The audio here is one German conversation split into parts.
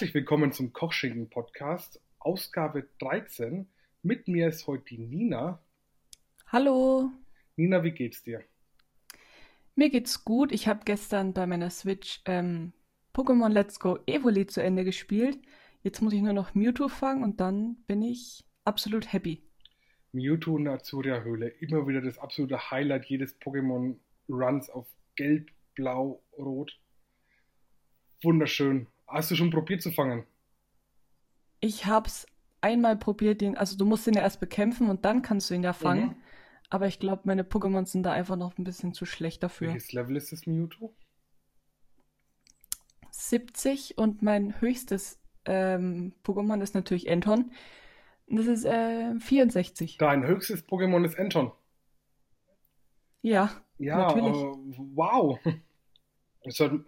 Herzlich willkommen zum Kochschinken Podcast, Ausgabe 13. Mit mir ist heute die Nina. Hallo. Nina, wie geht's dir? Mir geht's gut. Ich habe gestern bei meiner Switch ähm, Pokémon Let's Go Evoli zu Ende gespielt. Jetzt muss ich nur noch Mewtwo fangen und dann bin ich absolut happy. Mewtwo in der Azuria-Höhle. Immer wieder das absolute Highlight jedes Pokémon-Runs auf Gelb, Blau, Rot. Wunderschön. Hast du schon probiert zu fangen? Ich hab's einmal probiert, den, also du musst ihn ja erst bekämpfen und dann kannst du ihn ja fangen. Mhm. Aber ich glaube, meine Pokémon sind da einfach noch ein bisschen zu schlecht dafür. Welches Level ist das Mewtwo? 70 und mein höchstes ähm, Pokémon ist natürlich Enton. Das ist äh, 64. Dein höchstes Pokémon ist Enton. Ja. Ja, natürlich. Uh, wow. Halt...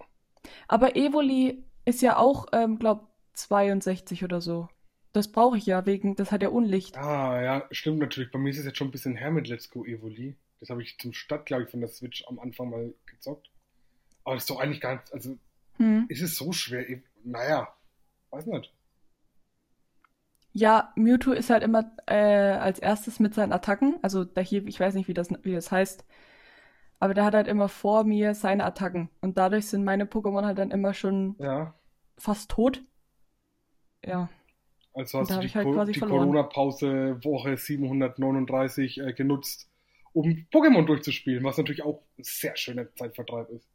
Aber Evoli ist ja auch, ähm, glaub, 62 oder so. Das brauche ich ja, wegen, das hat ja Unlicht. Ah, ja, stimmt natürlich. Bei mir ist es jetzt schon ein bisschen her mit Let's Go Evoli. Das habe ich zum Start, glaube ich, von der Switch am Anfang mal gezockt. Aber das ist doch eigentlich gar nicht, also, hm. ist es so schwer? Naja, weiß nicht. Ja, Mewtwo ist halt immer äh, als erstes mit seinen Attacken, also da hier, ich weiß nicht, wie das, wie das heißt, aber der hat halt immer vor mir seine Attacken. Und dadurch sind meine Pokémon halt dann immer schon ja. fast tot. Ja. Also hast du die, halt die Corona-Pause Woche 739 äh, genutzt, um Pokémon durchzuspielen, was natürlich auch ein sehr schöner Zeitvertreib ist.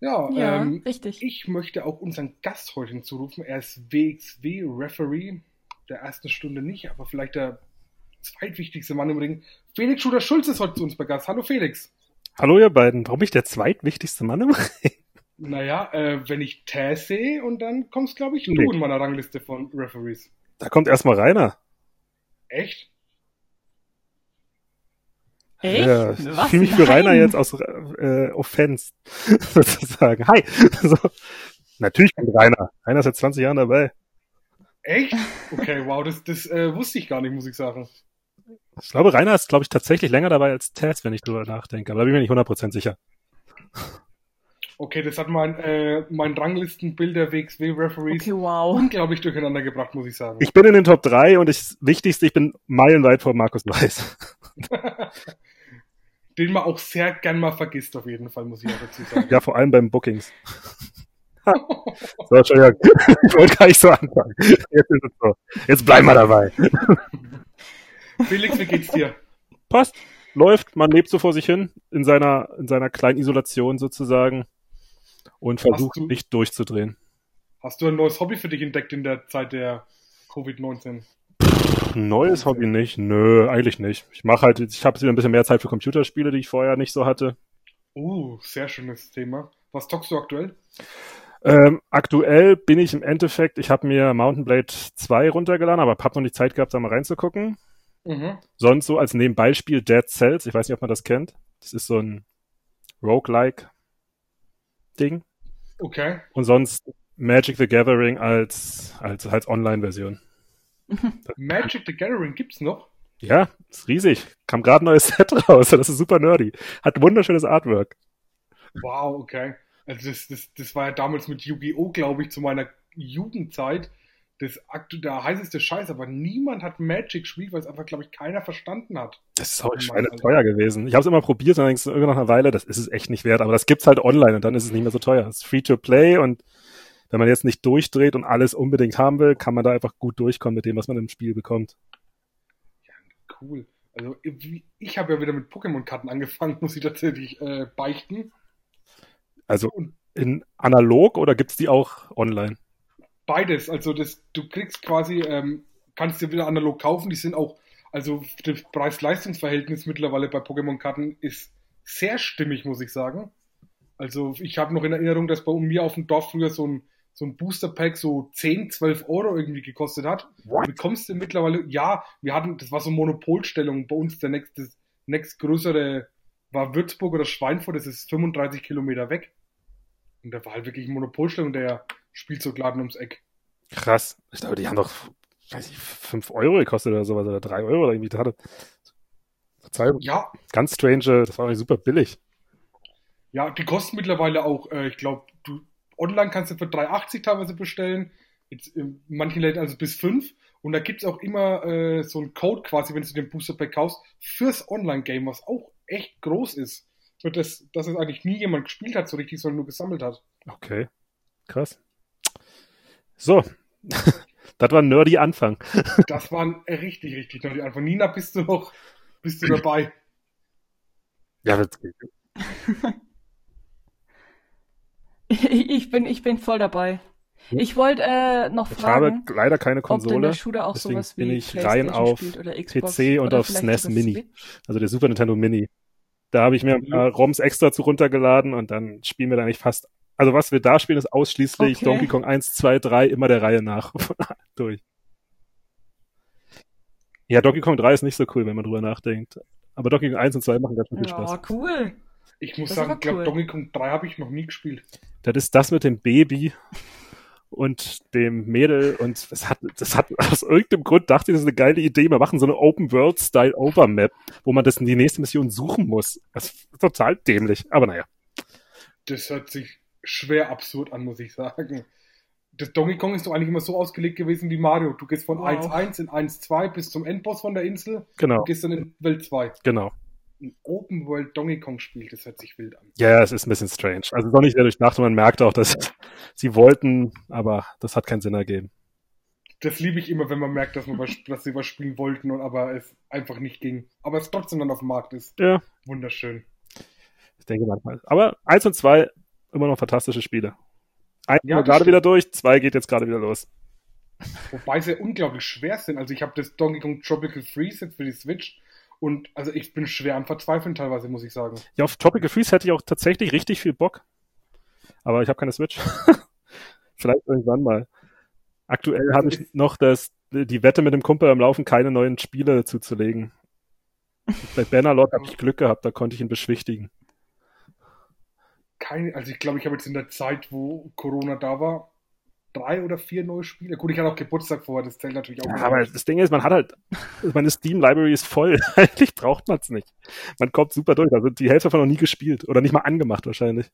Ja, ja ähm, richtig. Ich möchte auch unseren Gast heute hinzurufen. Er ist WXW-Referee der ersten Stunde nicht, aber vielleicht der zweitwichtigste Mann im Ring. Felix Schuder-Schulz ist heute zu uns bei Gast. Hallo Felix. Hallo ihr beiden. Warum bin ich der zweitwichtigste Mann im Ring? Naja, äh, wenn ich Taz sehe und dann kommst, glaube ich, nee. du in meiner Rangliste von Referees. Da kommt erstmal Rainer. Echt? Echt? Ja, ich fühle mich für Rainer jetzt aus äh, Offense sozusagen. Hi. So. Natürlich kommt Rainer. Rainer ist seit 20 Jahren dabei. Echt? Okay, wow, das, das äh, wusste ich gar nicht, muss ich sagen. Ich glaube, Rainer ist, glaube ich, tatsächlich länger dabei als Tess, wenn ich drüber nachdenke. Aber da bin ich mir nicht 100% sicher. Okay, das hat mein, äh, mein Ranglistenbild der WXW-Referees okay, wow. unglaublich durcheinander gebracht, muss ich sagen. Ich bin in den Top 3 und das Wichtigste, ich bin meilenweit vor Markus Weiß. Den man auch sehr gern mal vergisst, auf jeden Fall, muss ich auch dazu sagen. Ja, vor allem beim Bookings. so, Entschuldigung. Ich wollte gar nicht so anfangen. Jetzt ist es so. Jetzt bleiben wir dabei. Felix, wie geht's dir? Passt. Läuft. Man lebt so vor sich hin. In seiner, in seiner kleinen Isolation sozusagen. Und versucht du, nicht durchzudrehen. Hast du ein neues Hobby für dich entdeckt in der Zeit der Covid-19? Neues Hobby nicht? Nö, eigentlich nicht. Ich mache halt, ich habe wieder ein bisschen mehr Zeit für Computerspiele, die ich vorher nicht so hatte. Uh, sehr schönes Thema. Was zockst du aktuell? Ähm, aktuell bin ich im Endeffekt, ich habe mir Mountain Blade 2 runtergeladen, aber habe noch nicht Zeit gehabt, da mal reinzugucken. Mhm. Sonst so als Nebenbeispiel Dead Cells, ich weiß nicht, ob man das kennt. Das ist so ein Roguelike Ding. Okay. Und sonst Magic the Gathering als, als, als Online-Version. Magic the Gathering gibt's noch? Ja, ist riesig. Kam gerade ein neues Set raus. Das ist super nerdy. Hat wunderschönes Artwork. Wow, okay. Also das, das, das war ja damals mit Yu-Gi-Oh!, glaube ich, zu meiner Jugendzeit das der heißeste Scheiß, aber niemand hat Magic gespielt, weil es einfach, glaube ich, keiner verstanden hat. Das ist auch teuer gewesen. Ich habe es immer probiert und dann denkst du irgendwann nach einer Weile, das ist es echt nicht wert, aber das gibt's halt online und dann ist es nicht mehr so teuer. Es ist free to play und wenn man jetzt nicht durchdreht und alles unbedingt haben will, kann man da einfach gut durchkommen mit dem, was man im Spiel bekommt. Ja, cool. Also ich habe ja wieder mit Pokémon-Karten angefangen, muss ich tatsächlich äh, beichten. Also in analog oder gibt's die auch online? Beides. Also das, du kriegst quasi, ähm, kannst dir wieder analog kaufen. Die sind auch, also das Preis-Leistungs-Verhältnis mittlerweile bei Pokémon-Karten ist sehr stimmig, muss ich sagen. Also ich habe noch in Erinnerung, dass bei mir auf dem Dorf früher so ein so ein Booster-Pack so 10, 12 Euro irgendwie gekostet hat. What? Bekommst du mittlerweile, ja, wir hatten, das war so Monopolstellung. Bei uns der nächste, nächst größere war Würzburg oder Schweinfurt, das ist 35 Kilometer weg. Und da war halt wirklich Monopolstellung, der Spielzeugladen ums Eck. Krass. Ich glaube, die haben doch, weiß ich, 5 Euro gekostet oder sowas, oder 3 Euro oder irgendwie. Hatte. Verzeihung. Ja. Ganz strange, das war eigentlich super billig. Ja, die kosten mittlerweile auch, äh, ich glaube, du online kannst du für 3,80 teilweise bestellen. Jetzt in manchen Läden also bis 5. Und da gibt es auch immer äh, so einen Code quasi, wenn du den Booster Pack kaufst, fürs Online-Game, was auch echt groß ist. Für das, dass es eigentlich nie jemand gespielt hat, so richtig, sondern nur gesammelt hat. Okay. Krass. So. das war ein nerdy Anfang. das war ein richtig, richtig nerdy Anfang. Nina, bist du noch, bist du dabei? Ja, das geht. ich bin, ich bin voll dabei. Ich wollte äh, noch ich fragen. Ich habe leider keine Konsole. Auch deswegen bin ich rein auf PC und auf SNES Mini. Switch? Also der Super Nintendo Mini. Da habe ich mir ein paar ROMs extra zu runtergeladen und dann spielen wir da nicht fast. Also was wir da spielen, ist ausschließlich okay. Donkey Kong 1, 2, 3, immer der Reihe nach durch. Ja, Donkey Kong 3 ist nicht so cool, wenn man drüber nachdenkt. Aber Donkey Kong 1 und 2 machen ganz schön viel Spaß. Ja, cool. Ich muss das sagen, ich glaube, Donkey Kong 3 habe ich noch nie gespielt. Das ist das mit dem Baby und dem Mädel und das hat, das hat aus irgendeinem Grund dachte ich, das ist eine geile Idee. Wir machen so eine Open World Style Overmap, wo man das in die nächste Mission suchen muss. Das ist total dämlich, aber naja. Das hört sich schwer absurd an, muss ich sagen. Das Donkey Kong ist doch eigentlich immer so ausgelegt gewesen wie Mario. Du gehst von 1-1 wow. in 1-2 bis zum Endboss von der Insel. Genau. Du gehst dann in Welt 2. Genau ein Open World Donkey Kong Spiel, das hört sich wild an. Ja, es ist ein bisschen strange. Also es ist auch nicht sehr durchdacht und man merkt auch, dass sie wollten, aber das hat keinen Sinn ergeben. Das liebe ich immer, wenn man merkt, dass, man was, dass sie was spielen wollten und aber es einfach nicht ging. Aber es trotzdem dann auf dem Markt ist. Ja. Wunderschön. Ich denke manchmal. Aber eins und zwei immer noch fantastische Spiele. Eins ja, gerade wieder durch, zwei geht jetzt gerade wieder los. Wobei sie unglaublich schwer sind. Also ich habe das Donkey Kong Tropical Freeze jetzt für die Switch und also ich bin schwer am Verzweifeln teilweise, muss ich sagen. Ja, auf Tropical Freeze hätte ich auch tatsächlich richtig viel Bock. Aber ich habe keine Switch. Vielleicht irgendwann mal. Aktuell also habe ich noch das, die Wette mit dem Kumpel am Laufen, keine neuen Spiele zuzulegen. Bei Bannerlord habe ich Glück gehabt, da konnte ich ihn beschwichtigen. Keine, also ich glaube, ich habe jetzt in der Zeit, wo Corona da war, drei oder vier neue Spiele. Gut, ich hatte auch Geburtstag vorher, das zählt natürlich auch. Ja, aber das Ding ist, man hat halt, meine Steam-Library ist voll. Eigentlich braucht man es nicht. Man kommt super durch. Also die Hälfte davon noch nie gespielt oder nicht mal angemacht wahrscheinlich.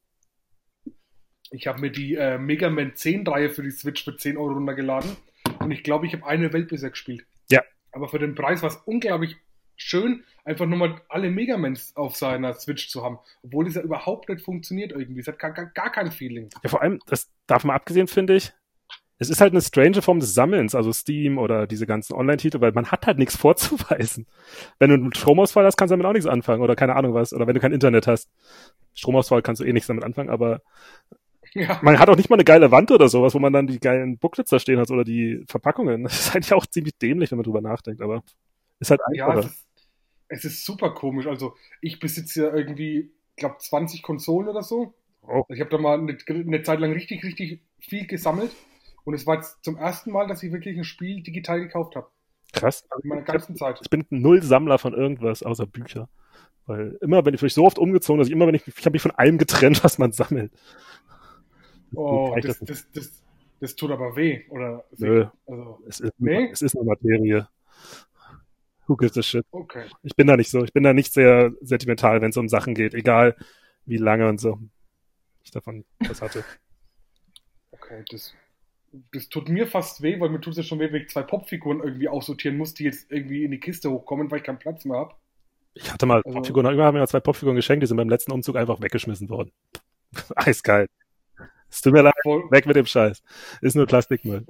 Ich habe mir die äh, Mega Man 10-Reihe für die Switch für 10 Euro runtergeladen und ich glaube, ich habe eine Welt bisher gespielt. Ja. Aber für den Preis war es unglaublich schön, einfach nur mal alle Megamans auf seiner Switch zu haben, obwohl es ja überhaupt nicht funktioniert irgendwie. Es hat gar, gar, gar kein Feeling. Ja, vor allem, das darf man abgesehen, finde ich, es ist halt eine strange Form des Sammelns, also Steam oder diese ganzen Online-Titel, weil man hat halt nichts vorzuweisen. Wenn du einen Stromausfall hast, kannst du damit auch nichts anfangen oder keine Ahnung was, oder wenn du kein Internet hast. Stromausfall kannst du eh nichts damit anfangen, aber ja. man hat auch nicht mal eine geile Wand oder sowas, wo man dann die geilen Booklets da stehen hat oder die Verpackungen. Das ist eigentlich auch ziemlich dämlich, wenn man drüber nachdenkt, aber ist halt einfacher. Ja, es ist, super komisch. Also ich besitze ja irgendwie, glaube 20 Konsolen oder so. Oh. Ich habe da mal eine, eine Zeit lang richtig, richtig viel gesammelt und es war jetzt zum ersten Mal, dass ich wirklich ein Spiel digital gekauft habe. Krass. In meiner ganzen Zeit. Ich bin null Sammler von irgendwas außer Bücher. Weil immer, wenn ich, ich so oft umgezogen, dass ich immer, wenn ich, ich habe mich von allem getrennt, was man sammelt. Oh, das, das, das, das, das tut aber weh, oder? Nö. Also, es, ist, nee? es ist eine Materie. Who gives a shit? Okay. Ich bin da nicht so. Ich bin da nicht sehr sentimental, wenn es um Sachen geht, egal wie lange und so ich davon was hatte. Okay, das das tut mir fast weh, weil mir tut es ja schon weh, wenn ich zwei Popfiguren irgendwie aussortieren muss, die jetzt irgendwie in die Kiste hochkommen, weil ich keinen Platz mehr habe. Ich hatte mal also, Popfiguren, immer haben mir zwei Popfiguren geschenkt, die sind beim letzten Umzug einfach weggeschmissen worden. Eiskalt. Es tut mir leid, voll. weg mit dem Scheiß. Ist nur Plastikmüll.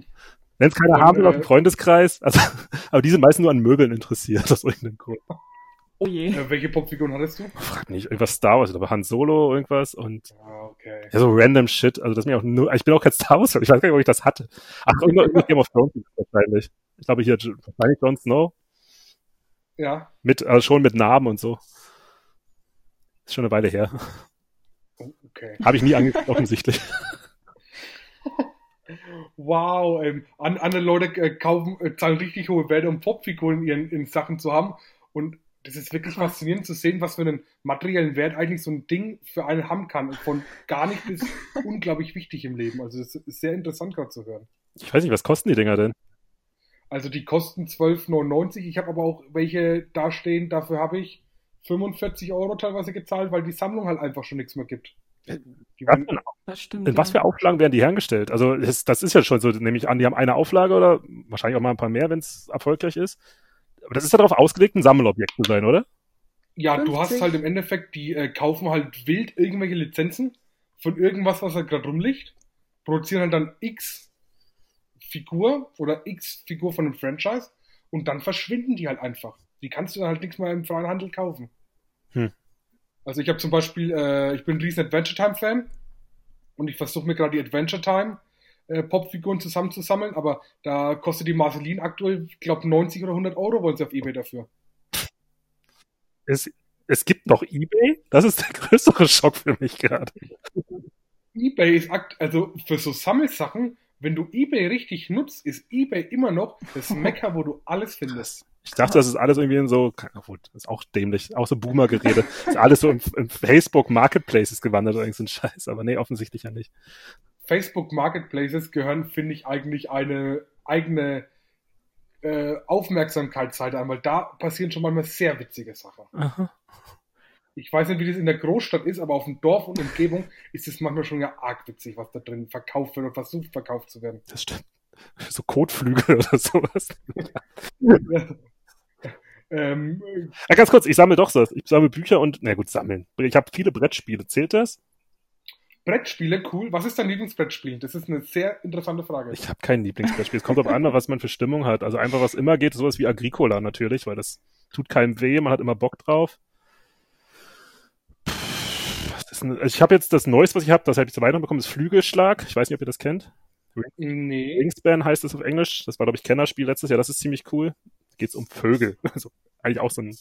Wenn es keiner haben will auf dem Freundeskreis, also, aber die sind meistens nur an Möbeln interessiert, aus irgendeinem Grund. Oh je. Äh, welche Popfiguren hattest du? Frag nicht, irgendwas Star Wars, aber Han Solo, irgendwas und ah, okay. ja, so random Shit. Also das mir auch nur, ich bin auch kein Star Wars, ich weiß gar nicht, ob ich das hatte. Ach, irgendwas Game of Thrones wahrscheinlich. Ich glaube hier wahrscheinlich Jon Snow. Ja. Mit, also schon mit Namen und so. Ist schon eine Weile her. Oh, okay. Habe ich nie angeguckt, offensichtlich. Wow, ähm, andere Leute äh, kaufen, äh, zahlen richtig hohe Werte, um Popfiguren in ihren in Sachen zu haben. Und das ist wirklich faszinierend zu sehen, was für einen materiellen Wert eigentlich so ein Ding für einen haben kann. Von gar nicht bis unglaublich wichtig im Leben. Also das ist sehr interessant gerade zu hören. Ich weiß nicht, was kosten die Dinger denn? Also die kosten 12,99. Ich habe aber auch welche da stehen, dafür habe ich 45 Euro teilweise gezahlt, weil die Sammlung halt einfach schon nichts mehr gibt. Was das stimmt, in was für Auflagen werden die hergestellt? Also das, das ist ja schon so, nehme ich an, die haben eine Auflage oder wahrscheinlich auch mal ein paar mehr, wenn es erfolgreich ist. Aber das ist ja darauf ausgelegt, ein Sammelobjekt zu sein, oder? Ja, 50. du hast halt im Endeffekt, die äh, kaufen halt wild irgendwelche Lizenzen von irgendwas, was halt gerade rumliegt, produzieren halt dann X Figur oder X Figur von einem Franchise und dann verschwinden die halt einfach. Die kannst du dann halt nichts mehr im freien Handel kaufen. Hm. Also ich habe zum Beispiel, äh, ich bin ein riesen Adventure Time Fan und ich versuche mir gerade die Adventure Time äh, Popfiguren zusammenzusammeln, aber da kostet die Marceline aktuell, ich glaube 90 oder 100 Euro wollen sie auf Ebay dafür. Es, es gibt noch Ebay? Das ist der größere Schock für mich gerade. Ebay ist akt also für so Sammelsachen, wenn du Ebay richtig nutzt, ist Ebay immer noch das Mecker, wo du alles findest. Ich dachte, das ist alles irgendwie in so, gut, das ist auch dämlich, auch so Boomer-Gerede. ist alles so im, im Facebook Marketplaces gewandert oder irgend so ein Scheiß, aber nee, offensichtlich ja nicht. Facebook Marketplaces gehören, finde ich, eigentlich eine eigene äh, Aufmerksamkeitszeit an, weil da passieren schon manchmal sehr witzige Sachen. Aha. Ich weiß nicht, wie das in der Großstadt ist, aber auf dem Dorf und Umgebung ist es manchmal schon ja arg witzig, was da drin verkauft wird und versucht verkauft zu werden. Das stimmt. So Kotflügel oder sowas. ähm, ja, ganz kurz, ich sammle doch so. Ich sammle Bücher und, na gut, sammeln. Ich habe viele Brettspiele. Zählt das? Brettspiele, cool. Was ist dein Lieblingsbrettspiel? Das ist eine sehr interessante Frage. Ich habe kein Lieblingsbrettspiel. Es kommt auf an, was man für Stimmung hat. Also einfach, was immer geht, sowas wie Agricola natürlich, weil das tut keinem weh, man hat immer Bock drauf. Ein, also ich habe jetzt das Neueste, was ich habe, das habe ich zu Weihnachten bekommen, ist Flügelschlag. Ich weiß nicht, ob ihr das kennt. Nee. Wingspan heißt es auf Englisch. Das war, glaube ich, Kennerspiel letztes Jahr. Das ist ziemlich cool. Geht es um Vögel. Also eigentlich auch so ein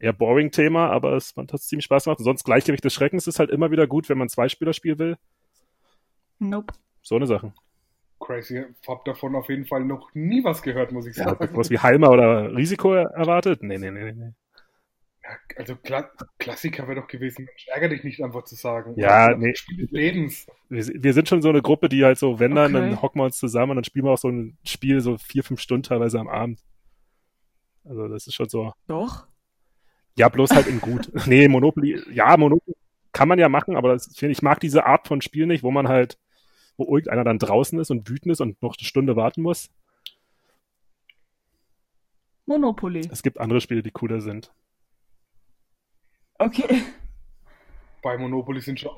eher boring Thema, aber es hat ziemlich Spaß gemacht. Und sonst Gleichgewicht des Schreckens ist halt immer wieder gut, wenn man zwei Spieler spielen will. Nope. So eine Sache. Crazy. Hab davon auf jeden Fall noch nie was gehört, muss ich sagen. Ja, was wie Halmer oder Risiko erwartet? Nee, nee, nee, nee. Also Kla Klassiker wäre doch gewesen, Mensch, ärgere dich nicht einfach zu sagen. Ja, nee. Spiel des Lebens. Wir, wir, sind schon so eine Gruppe, die halt so, wenn dann, okay. dann hocken wir uns zusammen und dann spielen wir auch so ein Spiel so vier, fünf Stunden teilweise am Abend. Also das ist schon so. Doch. Ja, bloß halt in gut. nee, Monopoly, ja, Monopoly kann man ja machen, aber das, ich mag diese Art von Spiel nicht, wo man halt, wo irgendeiner dann draußen ist und wütend ist und noch eine Stunde warten muss. Monopoly. Es gibt andere Spiele, die cooler sind. Okay. Bei Monopoly sind schon.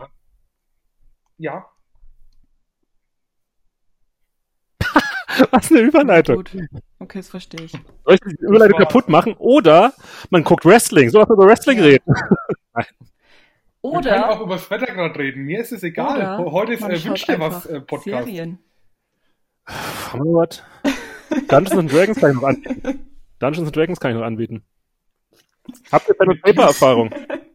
Ja. Was eine Überleitung. Gut. Okay, das verstehe ich. Soll ich die Überleitung kaputt machen? Oder man guckt Wrestling. Soll man über Wrestling ja. reden? Oder. Wir können auch über das Wetter gerade reden. Mir ist es egal. Heute ist äh, Wünsch dir was äh, Podcast. Serien. Haben wir was? Dungeons and Dragons kann ich noch anbieten. Dungeons and Dragons kann ich noch anbieten. Habt ihr Pen and Paper Erfahrung?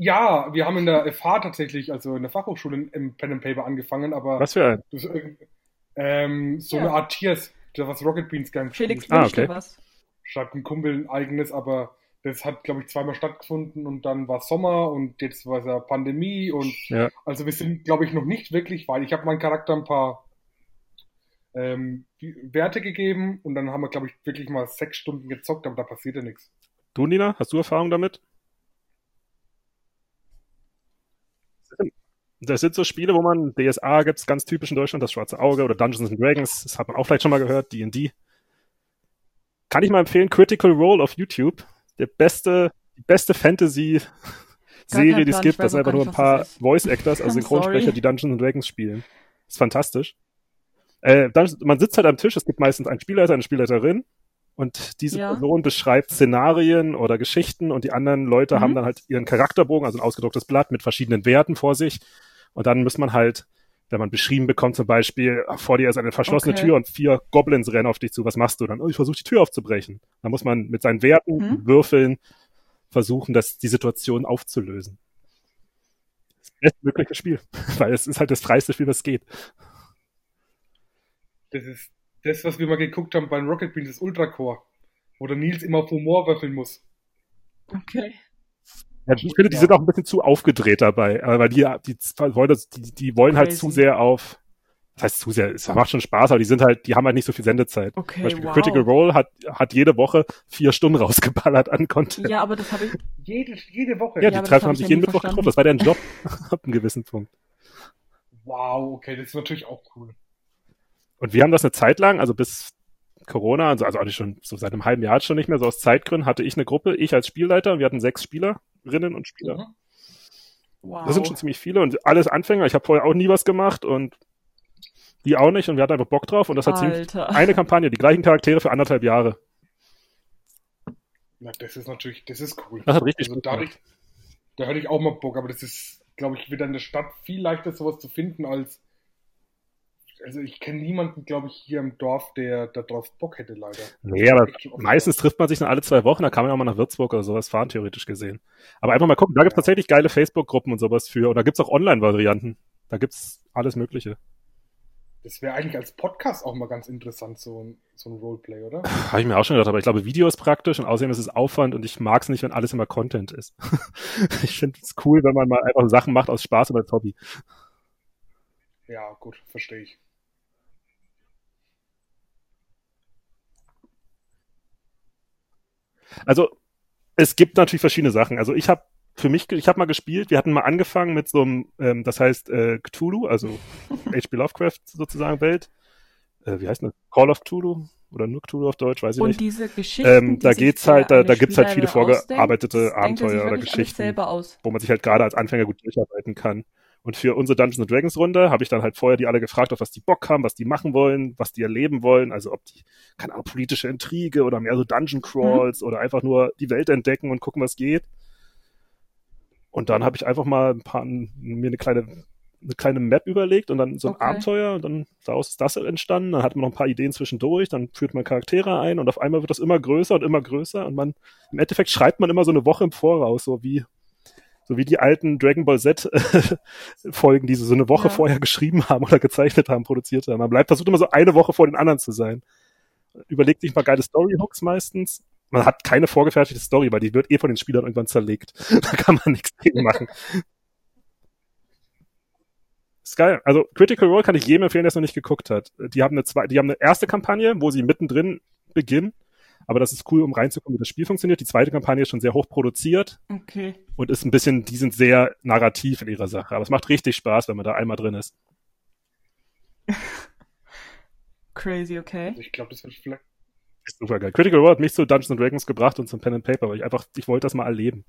Ja, wir haben in der FH tatsächlich, also in der Fachhochschule im Pen and Paper angefangen, aber was für ein? Das, ähm, so ja. eine Art Tiers, was Rocket Beans gern Felix ah, okay. was. Schreibt ein Kumpel ein eigenes, aber das hat, glaube ich, zweimal stattgefunden und dann war Sommer und jetzt war es ja Pandemie und ja. also wir sind, glaube ich, noch nicht wirklich weit. Ich habe meinem Charakter ein paar ähm, Werte gegeben und dann haben wir, glaube ich, wirklich mal sechs Stunden gezockt, aber da passiert ja nichts. Du, Nina, hast du Erfahrung damit? Das sind so Spiele, wo man DSA gibt es ganz typisch in Deutschland, das Schwarze Auge oder Dungeons and Dragons, das hat man auch vielleicht schon mal gehört, D&D. Kann ich mal empfehlen, Critical Role auf YouTube. Der beste, die beste Fantasy Serie, die es gibt, das sind einfach nur ein paar Voice Actors, also Synchronsprecher, die Dungeons and Dragons spielen. Das ist fantastisch. Äh, man sitzt halt am Tisch, es gibt meistens einen Spielleiter, eine Spielleiterin und diese ja. Person beschreibt Szenarien oder Geschichten und die anderen Leute mhm. haben dann halt ihren Charakterbogen, also ein ausgedrucktes Blatt mit verschiedenen Werten vor sich. Und dann muss man halt, wenn man beschrieben bekommt, zum Beispiel, vor dir ist eine verschlossene okay. Tür und vier Goblins rennen auf dich zu, was machst du dann? Oh, ich versuche die Tür aufzubrechen. Dann muss man mit seinen Werten, mhm. Würfeln, versuchen, das, die Situation aufzulösen. Das bestmögliche Spiel, weil es ist halt das freiste Spiel, was geht. Das ist das, was wir mal geguckt haben beim Rocket Beans, das Ultracore, wo der Nils immer auf Humor würfeln muss. Okay. Ja, ich finde, die sind auch ein bisschen zu aufgedreht dabei, weil die, die, die, die wollen halt zu sehr auf, das heißt zu sehr, es macht schon Spaß, aber die sind halt, die haben halt nicht so viel Sendezeit. Okay, wow. Critical Role hat, hat jede Woche vier Stunden rausgeballert an Content. Ja, aber das habe ich. Jede, jede Woche. Ja, die ja, treffen haben sich jeden Mittwoch getroffen. Das war deren Job ab einem gewissen Punkt. Wow, okay, das ist natürlich auch cool. Und wir haben das eine Zeit lang, also bis Corona, also, also auch nicht schon so seit einem halben Jahr schon nicht mehr, so aus Zeitgründen hatte ich eine Gruppe, ich als Spielleiter, und wir hatten sechs Spielerinnen und Spieler. Mhm. Wow. Das sind schon ziemlich viele und alles Anfänger. Ich habe vorher auch nie was gemacht und die auch nicht und wir hatten einfach Bock drauf und das hat ziemlich eine Kampagne, die gleichen Charaktere für anderthalb Jahre. Na, das ist natürlich, das ist cool. Das hat richtig also dadurch, Da hätte ich auch mal Bock, aber das ist, glaube ich, wieder in der Stadt viel leichter sowas zu finden als also ich kenne niemanden, glaube ich, hier im Dorf, der da drauf Bock hätte, leider. Nee, aber meistens trifft man sich dann alle zwei Wochen, da kann man auch mal nach Würzburg oder sowas fahren, theoretisch gesehen. Aber einfach mal gucken, da gibt es ja. tatsächlich geile Facebook-Gruppen und sowas für. Und da gibt es auch Online-Varianten. Da gibt es alles Mögliche. Das wäre eigentlich als Podcast auch mal ganz interessant, so ein, so ein Roleplay, oder? Habe ich mir auch schon gedacht, aber ich glaube, Video ist praktisch und außerdem ist es Aufwand und ich mag es nicht, wenn alles immer Content ist. ich finde es cool, wenn man mal einfach Sachen macht aus Spaß und als Hobby. Ja, gut, verstehe ich. Also, es gibt natürlich verschiedene Sachen. Also ich habe für mich, ich habe mal gespielt, wir hatten mal angefangen mit so einem, ähm, das heißt äh, Cthulhu, also H.P. Lovecraft sozusagen Welt. Äh, wie heißt das? Call of Cthulhu oder nur Cthulhu auf Deutsch, weiß ich und nicht. Und diese Geschichten, ähm, da geht's halt, da, da gibt's halt viele vorgearbeitete Abenteuer oder Geschichten, wo man sich halt gerade als Anfänger gut durcharbeiten kann. Und für unsere Dungeons Dragons Runde habe ich dann halt vorher die alle gefragt, auf was die Bock haben, was die machen wollen, was die erleben wollen. Also ob die, keine Ahnung, politische Intrige oder mehr so Dungeon Crawls mhm. oder einfach nur die Welt entdecken und gucken, was geht. Und dann habe ich einfach mal ein paar, mir eine kleine, eine kleine Map überlegt und dann so ein okay. Abenteuer und dann daraus ist das entstanden. Dann hat man noch ein paar Ideen zwischendurch, dann führt man Charaktere ein und auf einmal wird das immer größer und immer größer und man, im Endeffekt schreibt man immer so eine Woche im Voraus, so wie, so wie die alten Dragon Ball Z Folgen, die sie so eine Woche ja. vorher geschrieben haben oder gezeichnet haben, produziert haben. Man bleibt, versucht immer so eine Woche vor den anderen zu sein. Überlegt sich mal geile Storyhooks meistens man hat keine vorgefertigte Story, weil die wird eh von den Spielern irgendwann zerlegt. da kann man nichts gegen machen. ist geil. Also Critical Role kann ich jedem empfehlen, der es noch nicht geguckt hat. Die haben eine zweite, die haben eine erste Kampagne, wo sie mittendrin beginnen. Aber das ist cool, um reinzukommen, wie das Spiel funktioniert. Die zweite Kampagne ist schon sehr hoch produziert. Okay. Und ist ein bisschen, die sind sehr narrativ in ihrer Sache. Aber es macht richtig Spaß, wenn man da einmal drin ist. Crazy, okay. Also ich glaube, das wird vielleicht ist super geil. Critical Role hat mich zu Dungeons Dragons gebracht und zum Pen and Paper, weil ich einfach, ich wollte das mal erleben.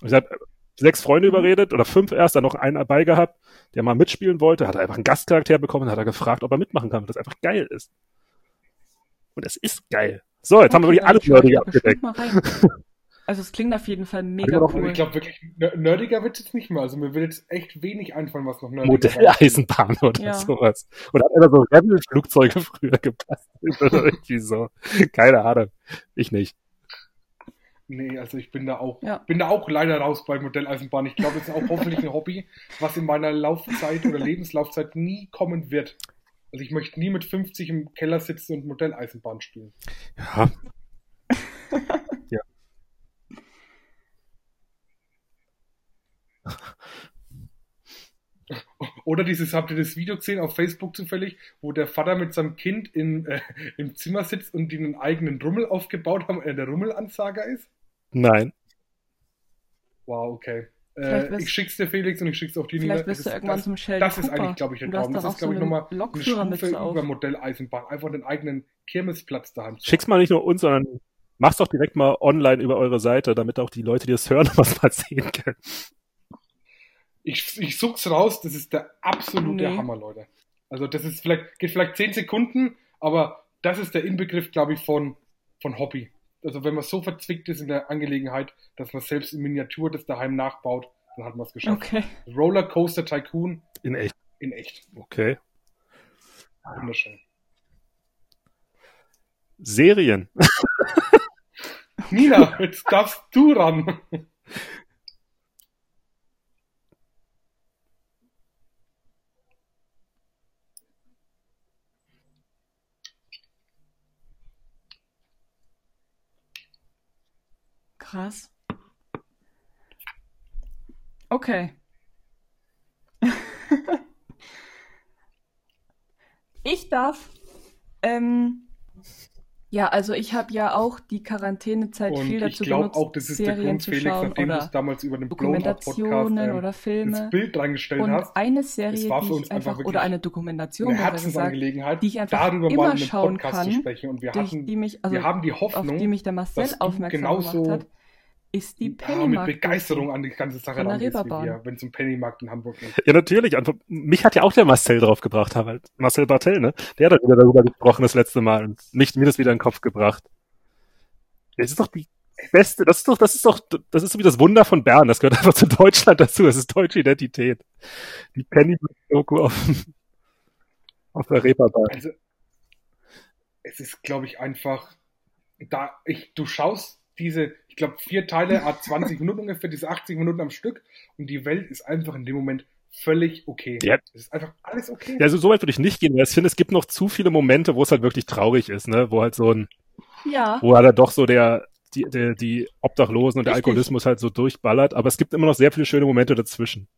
Und ich habe sechs Freunde mhm. überredet oder fünf erst, dann noch einen dabei gehabt, der mal mitspielen wollte, hat einfach einen Gastcharakter bekommen, hat er gefragt, ob er mitmachen kann, weil das einfach geil ist. Und es ist geil. So, jetzt okay, haben wir wirklich alles Nerdige abgedeckt. Also es klingt auf jeden Fall mega also cool. Ich glaube wirklich, nerdiger wird es jetzt nicht mehr. Also mir wird jetzt echt wenig einfallen, was noch nerdiger ist. Modelleisenbahn oder ja. sowas. Oder hat einer so Rebel-Flugzeuge früher gepasst oder irgendwie so. Keine Ahnung. Ich nicht. Nee, also ich bin da auch, ja. bin da auch leider raus bei Modelleisenbahn. Ich glaube, es ist auch hoffentlich ein Hobby, was in meiner Laufzeit oder Lebenslaufzeit nie kommen wird. Also ich möchte nie mit 50 im Keller sitzen und Modelleisenbahn spielen. Ja. ja. Oder dieses, habt ihr das Video gesehen auf Facebook zufällig, wo der Vater mit seinem Kind in, äh, im Zimmer sitzt und die einen eigenen Rummel aufgebaut haben, er der Rummelansager ist? Nein. Wow, okay. Äh, ich schick's dir, Felix, und ich schick's auch dir. Vielleicht bist du irgendwann das, zum Sheldon Das ist eigentlich, glaube ich, der Traum. Das ist, glaube so ich, nochmal eine Stufe über Modelleisenbahn. Einfach den eigenen Kirmesplatz daheim Schick's mal nicht nur uns, sondern mach's doch direkt mal online über eure Seite, damit auch die Leute, die das hören, was mal sehen können. Ich, ich such's raus, das ist der absolute nee. Hammer, Leute. Also das ist vielleicht, geht vielleicht zehn Sekunden, aber das ist der Inbegriff, glaube ich, von, von Hobby. Also wenn man so verzwickt ist in der Angelegenheit, dass man selbst in Miniatur das daheim nachbaut, dann hat man es geschafft. Okay. Rollercoaster Tycoon. In echt. In echt. Okay. Wunderschön. Serien. Nina, jetzt darfst du ran. Krass. Okay. Ich darf. Ähm, ja, also ich habe ja auch die Quarantänezeit und viel dazu ich glaube benutzt, auch, das ist Serien der Grund, zu Felix, schauen nachdem du oder es damals über den Dokumentationen Blown-Up-Podcast oder Filme. ins Bild reingestellt und hast. eine Serie, war für die uns ich einfach einfach, wirklich oder eine Dokumentation, eine Herzensangelegenheit, die ich einfach darüber mal immer in einem schauen Podcast kann, zu sprechen. Und wir hatten, die mich, also wir haben die auf Hoffnung, die mich der Marcel aufmerksam genauso gemacht hat, ist die ja, Pennymarkt. mit Begeisterung an die ganze Sache wir, wenn es um Pennymarkt in Hamburg geht. Ja, natürlich. Und mich hat ja auch der Marcel drauf gebracht, halt Marcel Bartel, ne? Der hat wieder darüber gesprochen das letzte Mal und mich, mir das wieder in den Kopf gebracht. Es ist doch die beste, das ist doch, das ist doch, das ist so wie das Wunder von Bern. Das gehört einfach zu Deutschland dazu. Das ist deutsche Identität. Die Pennymarkt-Doku auf, auf der Reeperbahn. Also, es ist, glaube ich, einfach, da, ich, du schaust diese, ich glaube, vier Teile, a 20 Minuten ungefähr, diese 80 Minuten am Stück und die Welt ist einfach in dem Moment völlig okay. Ja. Es ist einfach alles okay. Ja, also so weit würde ich nicht gehen, weil ich finde, es gibt noch zu viele Momente, wo es halt wirklich traurig ist, ne? Wo halt so ein, Ja, wo halt doch so der, die, der, die Obdachlosen und der Richtig. Alkoholismus halt so durchballert, aber es gibt immer noch sehr viele schöne Momente dazwischen.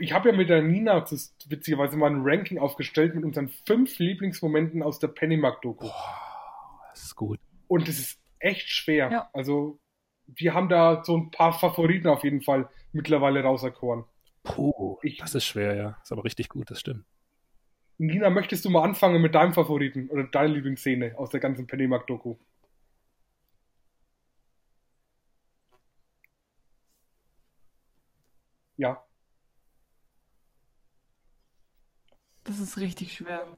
Ich habe ja mit der Nina witzigerweise mal ein Ranking aufgestellt mit unseren fünf Lieblingsmomenten aus der Pennymark-Doku. Das ist gut. Und es ist echt schwer. Ja. Also, wir haben da so ein paar Favoriten auf jeden Fall mittlerweile rauserkoren. Puh, Ich- das ist schwer, ja. Ist aber richtig gut, das stimmt. Nina, möchtest du mal anfangen mit deinem Favoriten oder deiner Lieblingsszene aus der ganzen Pennymark-Doku? Ja. das ist richtig schwer.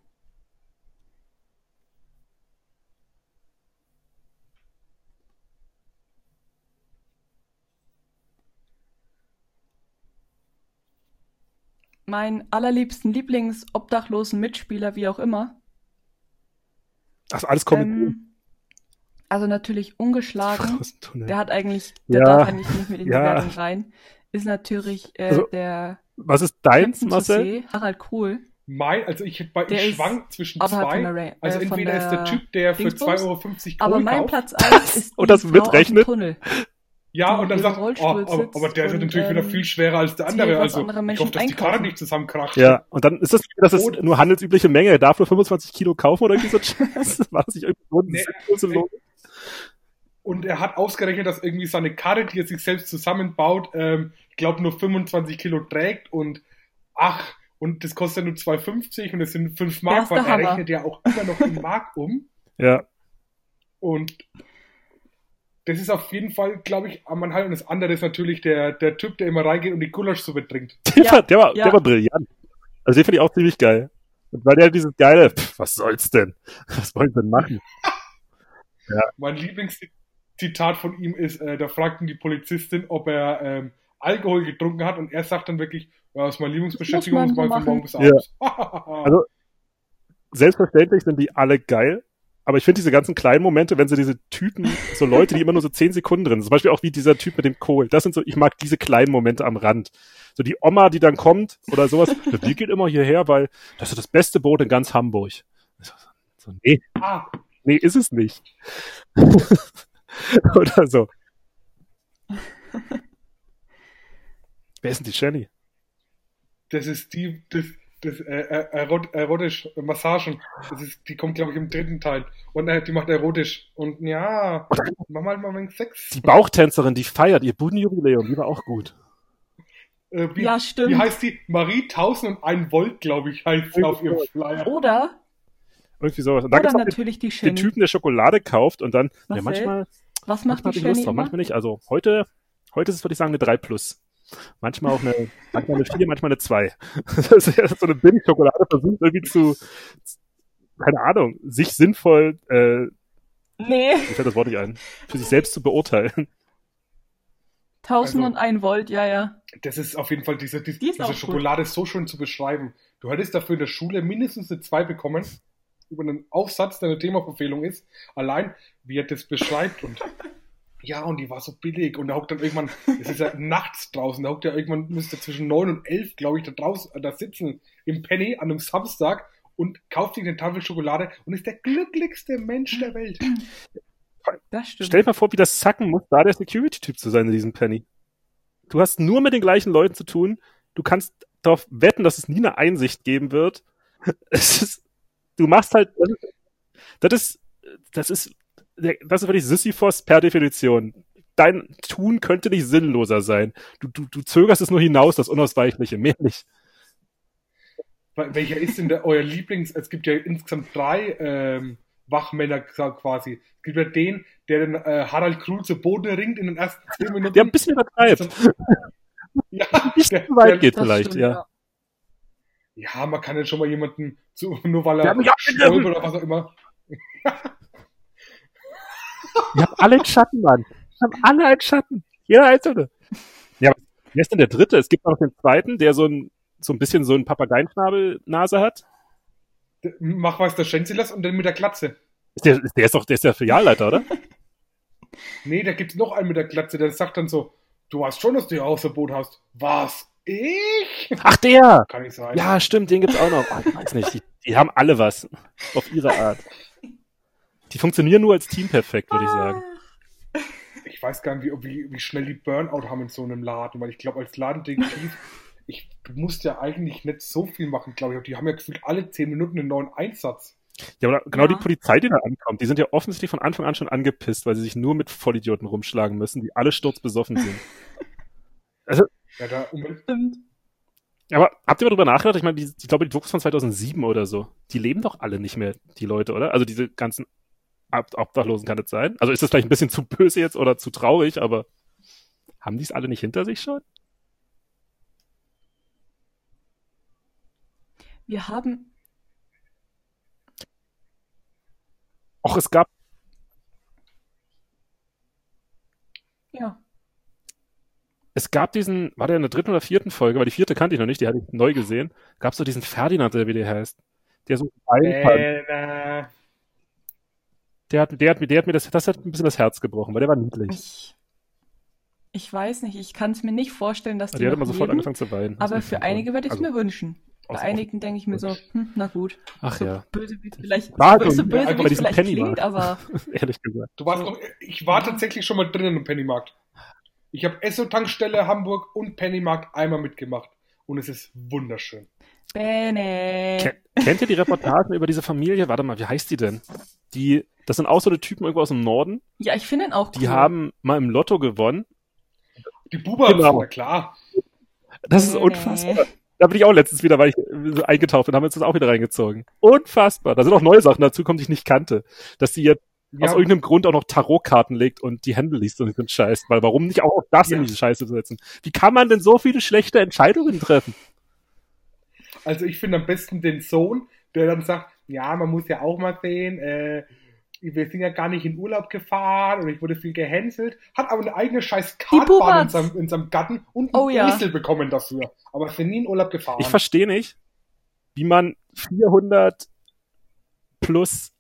Mein allerliebsten Lieblings-obdachlosen Mitspieler, wie auch immer. Ach, alles kommt Ähm, also natürlich ungeschlagen. Der hat eigentlich, der Ja, darf eigentlich nicht mit in die ja. Wertung rein. Ist natürlich äh, Also, der Was ist deins, Captain Marcel? Harald Kohl. Mein, also ich, bei, ich schwank zwischen zwei. von der Ra- äh, also entweder der ist der Typ, der für Dingsbums. 2,50 Euro Kohl Aber mein kauft. Platz 1 ist Und das mitrechnet? Tunnel. Ja, und dann sagt, oh, Rollstuhl aber, aber der ist ja und, natürlich wieder ähm, viel schwerer als der andere. Also andere ich Menschen hoffe, dass die Karre einkaufen. nicht zusammenkracht. Ja, und dann ist das, das ist Oh, nur handelsübliche Menge. Er darf nur 25 Kilo kaufen oder irgendwie so. War das nicht irgendwie so Nee, Logik? Und er hat ausgerechnet, dass irgendwie seine Karre, die er sich selbst zusammenbaut, ähm, ich glaube nur 25 Kilo trägt und ach, und das kostet nur 2,50 und es sind 5 Der Mark, weil er Hammer. rechnet ja auch immer noch in Mark um. Ja. Und das ist auf jeden Fall, glaube ich, am Anhalt. Und das andere ist natürlich der, der Typ, der immer reingeht und die Gulaschsuppe trinkt. Der, Ja, war, der, war, ja. der war brillant. Also den finde ich auch ziemlich geil. Und weil der dieses geile, pff, was soll's denn? Was wollen sie denn machen? Mein Lieblingszitat von ihm ist, äh, da fragt ihn die Polizistin, ob er ähm, Alkohol getrunken hat und er sagt dann wirklich, ja, das ist meine Lieblingsbeschäftigung, das mache ich von morgen bis Ja. abends. Also, Selbstverständlich sind die alle geil. Aber ich finde diese ganzen kleinen Momente, wenn sie diese Typen, so Leute, die immer nur so zehn Sekunden drin sind, zum Beispiel auch wie dieser Typ mit dem Kohl, das sind so, ich mag diese kleinen Momente am Rand. So die Oma, die dann kommt oder sowas, die geht immer hierher, weil das ist das beste Boot in ganz Hamburg. So, so, nee, ah, nee, ist es nicht. oder so. Wer ist denn die Jenny? das ist die, das, das äh, äh, erot, erotisch, äh, Massagen. Das ist, die kommt, glaube ich, im dritten Teil. Und äh, die macht erotisch. Und ja, mach mal mal ein wenig Sex. Die Bauchtänzerin, die feiert ihr Budenjubiläum, die war auch gut. Äh, wie, Ja, stimmt. wie heißt die? Marie 1001 Volt, glaube ich, heißt sie auf ihrem Flyer. Oder, Irgendwie sowas. Und dann oder auch den, natürlich die den. Typen, der Schokolade kauft und dann, ja, Marcel, manchmal, Was macht manchmal die immer? manchmal nicht. Also heute, heute ist es, würde ich sagen, eine 3 plus. Manchmal auch eine, manchmal eine 4, manchmal eine 2. Das ist ja so eine Billig-Schokolade versucht irgendwie zu, keine Ahnung, sich sinnvoll, äh, Nee, mir fällt das Wort nicht ein, für sich selbst zu beurteilen. 1001 Volt, ja, ja. Das ist auf jeden Fall diese, diese, Die diese. Schokolade ist so schön zu beschreiben. Du hättest dafür in der Schule mindestens eine 2 bekommen, über einen Aufsatz, der eine Themaverfehlung ist. Allein, wie er das beschreibt und ja, und die war so billig und da hockt dann irgendwann, es ist ja nachts draußen, da hockt ja irgendwann, müsste zwischen 9 und 11, glaube ich, da draußen, äh, da sitzen im Penny an einem Samstag und kauft sich eine Tafel Schokolade und ist der glücklichste Mensch der Welt. Das stimmt. Stell dir mal vor, wie das sacken muss, da der Security-Typ zu sein in diesem Penny. Du hast nur mit den gleichen Leuten zu tun. Du kannst darauf wetten, dass es nie eine Einsicht geben wird, ist, du machst halt, das ist, das ist, das ist wirklich Sisyphos per Definition. Dein Tun könnte nicht sinnloser sein. Du, du, du zögerst es nur hinaus, das Unausweichliche, mehr nicht. Welcher ist denn der, euer Lieblings? Es gibt ja insgesamt drei ähm, Wachmänner quasi. Es gibt ja den, der den äh, Harald Krul zu Boden ringt in den ersten zehn Minuten. Der ein bisschen übertreibt. ja, ein bisschen zu weit geht vielleicht, stimmt, ja. ja. man kann ja schon mal jemanden zu, nur weil er stolpert oder was auch immer. Wir haben alle einen Schatten, Mann. Wir haben alle einen Schatten. Jeder einzelne. Ja, wer ist denn der dritte? Es gibt noch den zweiten, der so ein, so ein bisschen so ein Papageienschnabel-Nase hat. Mach was der Schenzilas und dann mit der Glatze. Ist der, der ist doch, der ist der Filialleiter, oder? nee, da gibt's noch einen mit der Glatze, der sagt dann so, du weißt schon, dass du hier Hausverbot hast. Was? Ich? Ach, der! Kann ich sein. Ja, stimmt, den gibt's auch noch. Oh, ich weiß nicht. Die, die haben alle was. Auf ihre Art. Die funktionieren nur als Team perfekt, würde ich sagen. Ich weiß gar nicht, wie, wie, wie schnell die Burnout haben in so einem Laden, weil ich glaube, als Ladendetektiv, ich, du musst ja eigentlich nicht so viel machen, glaube ich. Die haben ja gefühlt alle zehn Minuten einen neuen Einsatz. Ja, aber genau ja. die Polizei, die da ankommt, die sind ja offensichtlich von Anfang an schon angepisst, weil sie sich nur mit Vollidioten rumschlagen müssen, die alle sturzbesoffen sind. also, ja, da stimmt. Aber habt ihr mal drüber nachgedacht? Ich meine, die, ich glaube, die Drucks von 2007 oder so, die leben doch alle nicht mehr, die Leute, oder? Also diese ganzen Obdachlosen kann es sein. Also ist das vielleicht ein bisschen zu böse jetzt oder zu traurig, aber haben die es alle nicht hinter sich schon? Wir haben. Och, es gab. Ja. Es gab diesen, war der in der dritten oder vierten Folge, weil die vierte kannte ich noch nicht, die hatte ich neu gesehen. Gab es so diesen Ferdinand, der wie der heißt. Der so. Äh, der hat, der hat, der hat mir das, das hat ein bisschen das Herz gebrochen, weil der war niedlich. Ich, ich weiß nicht, ich kann es mir nicht vorstellen, dass die. Der hat immer sofort angefangen zu weinen. Aber für einige würde ich es also, mir wünschen. Bei einigen denke ich mir so, hm, na gut. Ach so ja. Böse wie vielleicht, so, so böse wie vielleicht Pennymarkt. klingt, aber. Ehrlich gesagt. Du warst ich war tatsächlich schon mal drinnen im Pennymarkt. Ich habe Esso-Tankstelle Hamburg und Pennymarkt einmal mitgemacht. Und es ist wunderschön. Bene. Kennt ihr die Reportagen über diese Familie? Warte mal, wie heißt die denn? Die das sind auch so eine Typen irgendwo aus dem Norden. Ja, ich finde ihn auch cool. Die haben mal im Lotto gewonnen. Die Buba, genau. na klar. Das ist unfassbar. Da bin ich auch letztens wieder, weil ich so eingetaucht bin, haben wir uns das auch wieder reingezogen. Unfassbar. Da sind auch neue Sachen dazu kommen, die ich nicht kannte. Dass sie jetzt ja. aus irgendeinem Grund auch noch Tarotkarten legt und die Hände liest und so Scheiß. Weil warum nicht auch das ja. in diese Scheiße setzen? Wie kann man denn so viele schlechte Entscheidungen treffen? Also ich finde am besten den Sohn, der dann sagt, ja, man muss ja auch mal sehen, äh, wir sind ja gar nicht in Urlaub gefahren und ich wurde viel gehänselt, hat aber eine eigene scheiß Kartbahn in seinem, in seinem Garten und oh, einen ja. bekommen dafür. Aber ist nie in Urlaub gefahren. Ich verstehe nicht, wie man 400 plus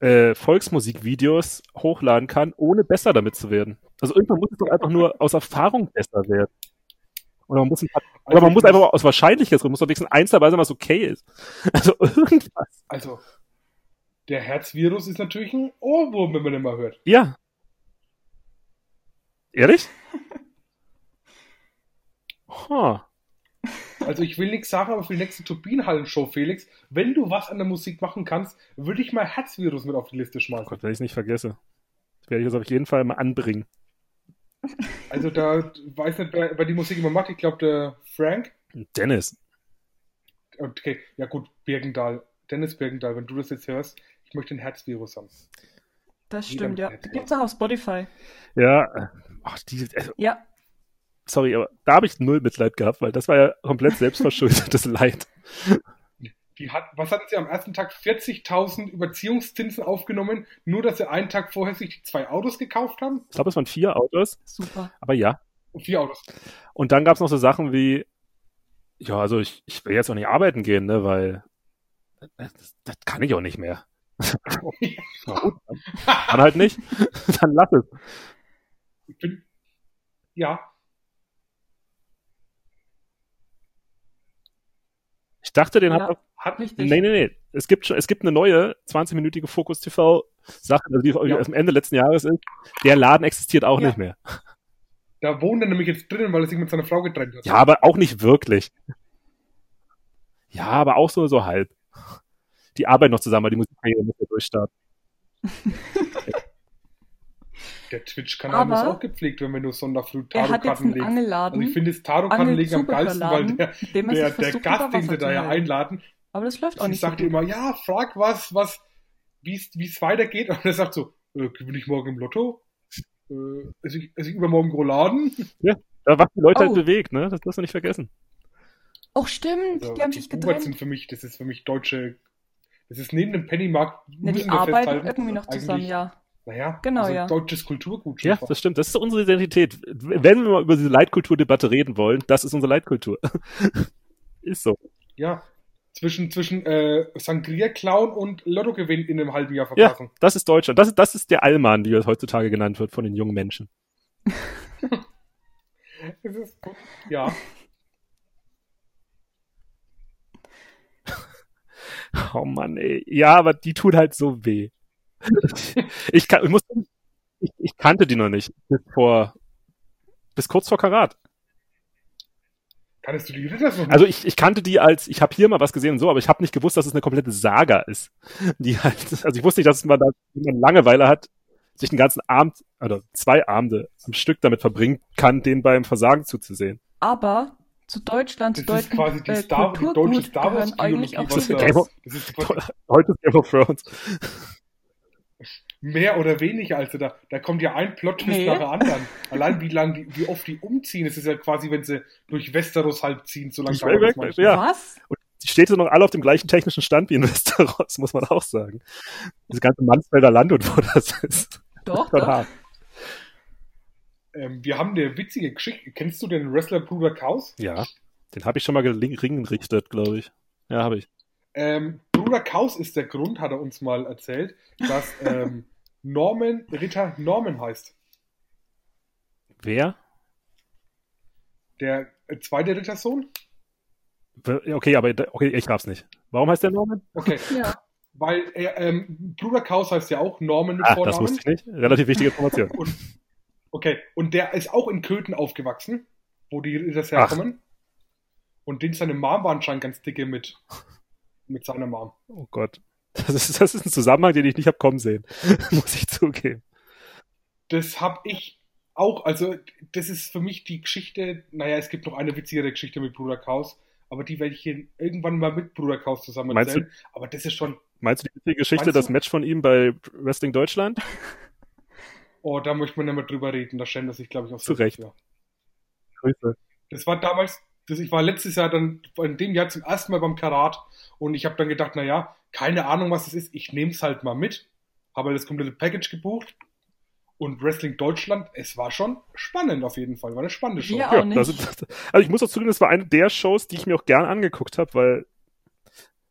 äh, Volksmusikvideos hochladen kann, ohne besser damit zu werden. Also irgendwann muss es doch einfach nur aus Erfahrung besser werden. Oder man muss, ein, oder man muss einfach aus Wahrscheinlichkeit, man muss doch wenigstens eins dabei sein, was okay ist. Also irgendwas. Also, der Herzvirus ist natürlich ein Ohrwurm, wenn man den mal hört. Ja. Ehrlich? huh. Also ich will nichts sagen, aber für die nächste Turbinenhallen-Show, Felix, wenn du was an der Musik machen kannst, würde ich mal Herzvirus mit auf die Liste schmeißen. Oh Gott, wenn ich es nicht vergesse. Das werde ich das auf jeden Fall mal anbringen. Also da weiß nicht, wer, wer die Musik immer macht. Ich glaube, der Frank. Dennis. Okay, ja gut, Birgendal. Dennis Birgendal, wenn du das jetzt hörst, ich möchte ein Herzvirus haben. Das stimmt, ja. Gibt es auch auf Spotify. Ja. Ach, die, also, ja. Sorry, aber da habe ich null Mitleid gehabt, weil das war ja komplett selbstverschuldetes Leid. Die hat, was hat sie am ersten Tag 40.000 Überziehungszinsen aufgenommen, nur dass sie einen Tag vorher sich zwei Autos gekauft haben? Ich glaube, es waren vier Autos. Super. Aber ja. Und vier Autos. Und dann gab es noch so Sachen wie, ja, also ich, ich will jetzt auch nicht arbeiten gehen, ne, weil das, das kann ich auch nicht mehr. Gut, dann, dann halt nicht. dann lass es. Ich bin, ja. Ich dachte, den ja, hat, hat nicht. Nee, nee, nee. Es gibt schon, es gibt eine neue 20-minütige Fokus TV Sache, also die ja. am Ende letzten Jahres ist. Der Laden existiert auch ja. nicht mehr. Da wohnt er nämlich jetzt drinnen, weil er sich mit seiner Frau getrennt hat. Ja, aber auch nicht wirklich. Ja, aber auch so, so halb. Die arbeiten noch zusammen, weil die Musikkarriere muss ja durchstarten. Der Twitch-Kanal muss auch gepflegt werden, wenn du Sonderfrüh Tarotkarten legst. Also ich finde das Tarotkarten legen am geilsten, weil der, der, der Gast, den sie da ja einladen, aber das läuft auch nicht. sagt so immer, ja, frag was, was, wie es weitergeht. Und er sagt so, äh, gewinne ich morgen im Lotto? Äh, esse ich, esse ich übermorgen Rouladen? Ja, da was die Leute halt oh. halt bewegt, ne? Das darfst du nicht vergessen. Auch stimmt, also, die haben sich getrennt. Sind für mich, das ist für mich deutsche, das ist neben dem Pennymarkt, ja, die arbeiten irgendwie noch zusammen, ja. Naja, genau, also ja. deutsches Kulturgut. Ja, das stimmt. Das ist unsere Identität. Wenn wir mal über diese Leitkulturdebatte reden wollen, das ist unsere Leitkultur. ist so. Ja, zwischen, zwischen äh, Sangria-Clown und Lottogewinn in einem halben Jahr verpassen. Ja, das ist Deutschland. Das ist, das ist der Allmann, wie er heutzutage genannt wird von den jungen Menschen. ist, ja. Oh Mann, ey. Ja, aber die tun halt so weh. ich, kann, ich, muss, ich, ich kannte die noch nicht. Bis vor, bis kurz vor Karat. Kanntest du die Ritter so Also ich, ich kannte die als, ich habe hier mal was gesehen und so, aber ich habe nicht gewusst, dass es eine komplette Saga ist. Die halt, also ich wusste nicht, dass man da, wenn man Langeweile hat, sich den ganzen Abend, oder zwei Abende am Stück damit verbringen kann, den beim Versagen zuzusehen. Aber zu Deutschland, zu deutschen quasi die, äh, Star, die deutsche Star Wars eigentlich auch das, das, ist heute ist Game of Thrones mehr oder weniger. Also da, da kommt ja ein Plot-Twist nee. nach dem anderen. Allein wie lang, die, wie oft die umziehen, es ist ja quasi, wenn sie durch Westeros halb ziehen, so lange dauert das ja. Was? Und die steht so noch alle auf dem gleichen technischen Stand wie in Westeros, muss man auch sagen. Diese ganze Mansfelder Land und wo das ist. Doch, das doch. Ähm, wir haben eine witzige Geschichte. Kennst du den Wrestler Bruder Chaos? Ja, den habe ich schon mal geringrichtet, glaube ich. Ja, habe ich. Ähm, Bruder Kaus ist der Grund, hat er uns mal erzählt, dass ähm, Norman Ritter Norman heißt. Wer? Der äh, zweite Rittersohn. Okay, aber okay, ich glaub's nicht. Warum heißt der Norman? Okay. ja. Weil er, ähm, Bruder Kaus heißt ja auch Norman mit ah, Vornamen. Das wusste ich nicht. Relativ wichtige Information. und, okay, und der ist auch in Köthen aufgewachsen, wo die Ritters herkommen. Ach. Und den seine Mom war anscheinend ganz dicke mit mit seiner Mom. Oh Gott. Das ist, das ist ein Zusammenhang, den ich nicht habe kommen sehen. Muss ich zugeben. Das habe ich auch. Also, das ist für mich die Geschichte. Naja, es gibt noch eine witzigere Geschichte mit Bruder Chaos, aber die werde ich hier irgendwann mal mit Bruder Chaos zusammen erzählen. Du, aber das ist schon. Meinst du die witzige Geschichte, das Match von ihm bei Wrestling Deutschland? Oh, da möchte man nicht mehr drüber reden. Da stellen sich, glaube ich, auch Zu Recht. Grüße. Das war damals, das, ich war letztes Jahr dann in dem Jahr zum ersten Mal beim Karat und ich habe dann gedacht, naja, keine Ahnung, was es ist, ich nehme es halt mal mit. Habe das komplette Package gebucht. Und Wrestling Deutschland, es war schon spannend auf jeden Fall. War eine spannende Show. Ja, ja das ist, also ich muss auch zugeben, das war eine der Shows, die ich mir auch gern angeguckt habe, weil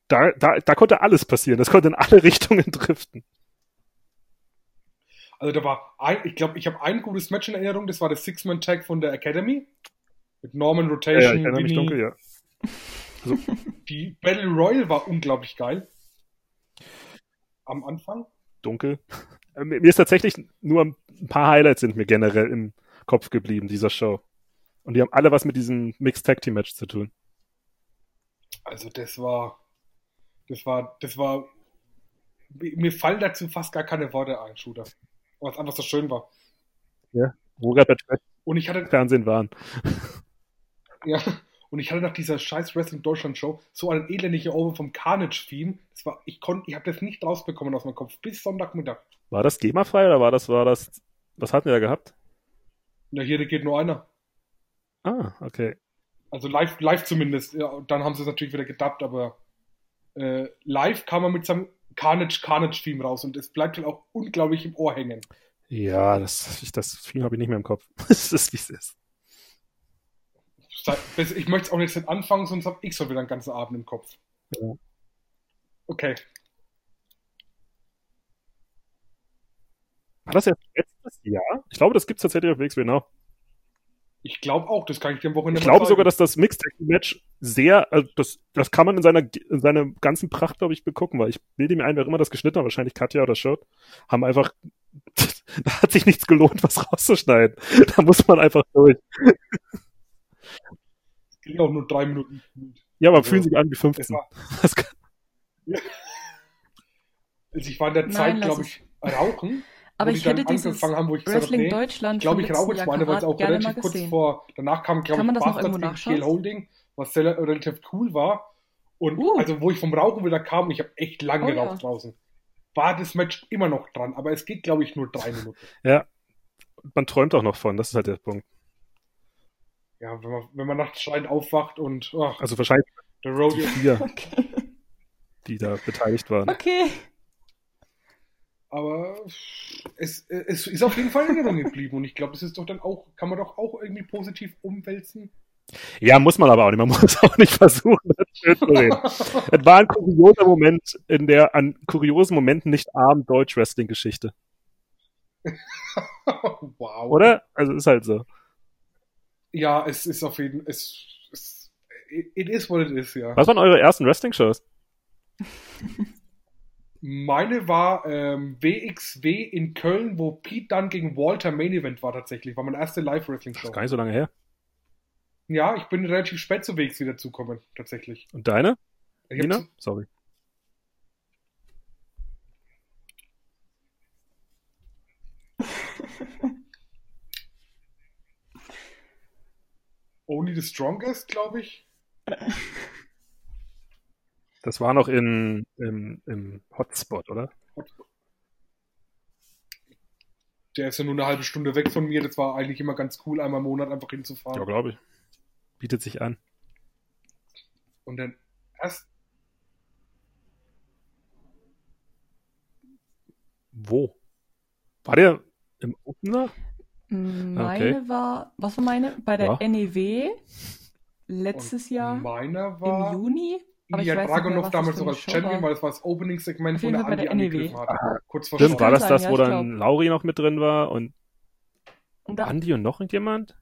da, da, da konnte alles passieren. Das konnte in alle Richtungen driften. Also da war ein, ich glaube, ich habe ein gutes Match in Erinnerung, das war das Six-Man-Tag von der Academy. Mit Norman Rotation. Ja, ja ich erinnere mich dunkel, ja. Also, die Battle Royale war unglaublich geil. Am Anfang. Dunkel. Äh, mir ist tatsächlich nur ein paar Highlights sind mir generell im Kopf geblieben, dieser Show. Und die haben alle was mit diesem Mixed Tag Team Match zu tun. Also das war, das war, das war, mir fallen dazu fast gar keine Worte ein, Shooter. Weil es einfach so schön war. Ja, wo gerade der Und ich hatte, Fernsehen waren. Ja, und ich hatte nach dieser scheiß Wrestling Deutschland Show so einen elendigen Over vom Carnage-Theme. Das war, ich konnte, ich habe das nicht rausbekommen aus meinem Kopf bis Sonntagmittag. War das GEMA-frei oder war das, war das, was hatten wir da gehabt? Na, hier geht nur einer. Ah, okay. Also live, live zumindest. Ja, dann haben sie es natürlich wieder gedubbt, aber äh, live kam man mit seinem Carnage, Carnage-Theme raus und es bleibt dann auch unglaublich im Ohr hängen. Ja, das, das Theme habe ich nicht mehr im Kopf. das ist, wie es ist. Ich möchte es auch nicht anfangen, sonst habe ich so wieder einen ganzen Abend im Kopf. Ja. Okay. War das jetzt letztes Jahr? Ich glaube, das gibt es tatsächlich auf WXW Now. Ich glaube auch, das kann ich dem Wochenende Ich glaube sogar, dass das Mixed Match sehr, also das, das kann man in seiner, in seiner ganzen Pracht, glaube ich, begucken, weil ich bilde mir ein, wer immer das geschnitten hat, wahrscheinlich Katja oder Shirt, haben einfach, da hat sich nichts gelohnt, was rauszuschneiden. Da muss man einfach durch ging auch nur drei Minuten. Ja, aber also, fühlen sich an wie 15. War, also ich war in der Zeit, glaube ich, rauchen. Aber ich hätte dieses haben, wo ich Wrestling gesagt, nee, Deutschland glaube ich rauche jetzt meine, weil es auch relativ kurz vor, danach kam, glaube ich, Bastards gegen Scale Holding, was sehr, relativ cool war. Und uh. also, wo ich vom Rauchen wieder kam, ich habe echt lange oh, geraucht ja. draußen, war das Match immer noch dran. Aber es geht, glaube ich, nur drei Minuten. Ja, man träumt auch noch von, das ist halt der Punkt. Ja, wenn man, wenn man nachts schreiend aufwacht und. Ach, also wahrscheinlich der Rodeo. Vier, okay. die da beteiligt waren. Okay. Aber es, es ist auf jeden Fall in Erinnerung geblieben und ich glaube, das ist doch dann auch, kann man doch auch irgendwie positiv umwälzen. Ja, muss man aber auch nicht. Man muss auch nicht versuchen, das schön zu reden. es war ein kurioser Moment in der an kuriosen Momenten nicht armen Deutsch-Wrestling-Geschichte. wow. Oder? Also ist halt so. Ja, es ist auf jeden Fall. Es, es, it is what it is, ja. Was waren eure ersten Wrestling-Shows? Meine war ähm, WXW in Köln, wo Pete dann gegen Walter Main Event war tatsächlich. War meine erste Live-Wrestling-Show. Gar nicht so lange her. Ja, ich bin relativ spät zu WXW dazugekommen, tatsächlich. Und deine? Nina? Sorry. Only the Strongest, glaube ich. Das war noch in, im, im Hotspot, oder? Der ist ja nur eine halbe Stunde weg von mir. Das war eigentlich immer ganz cool, einmal im Monat einfach hinzufahren. Ja, glaube ich. Bietet sich an. Und dann erst. Wo? War der im Opener? Meine okay. war, was war meine? Bei der ja. NEW letztes Und Jahr. Meiner war im Juni. Ilya Dragunov damals noch als Champion, weil es war das Opening-Segment, wo der Andi angegriffen hat. Kurz vor Stimmt, war das das, wo dann Lauri noch mit drin war und, und Andi und noch irgendjemand?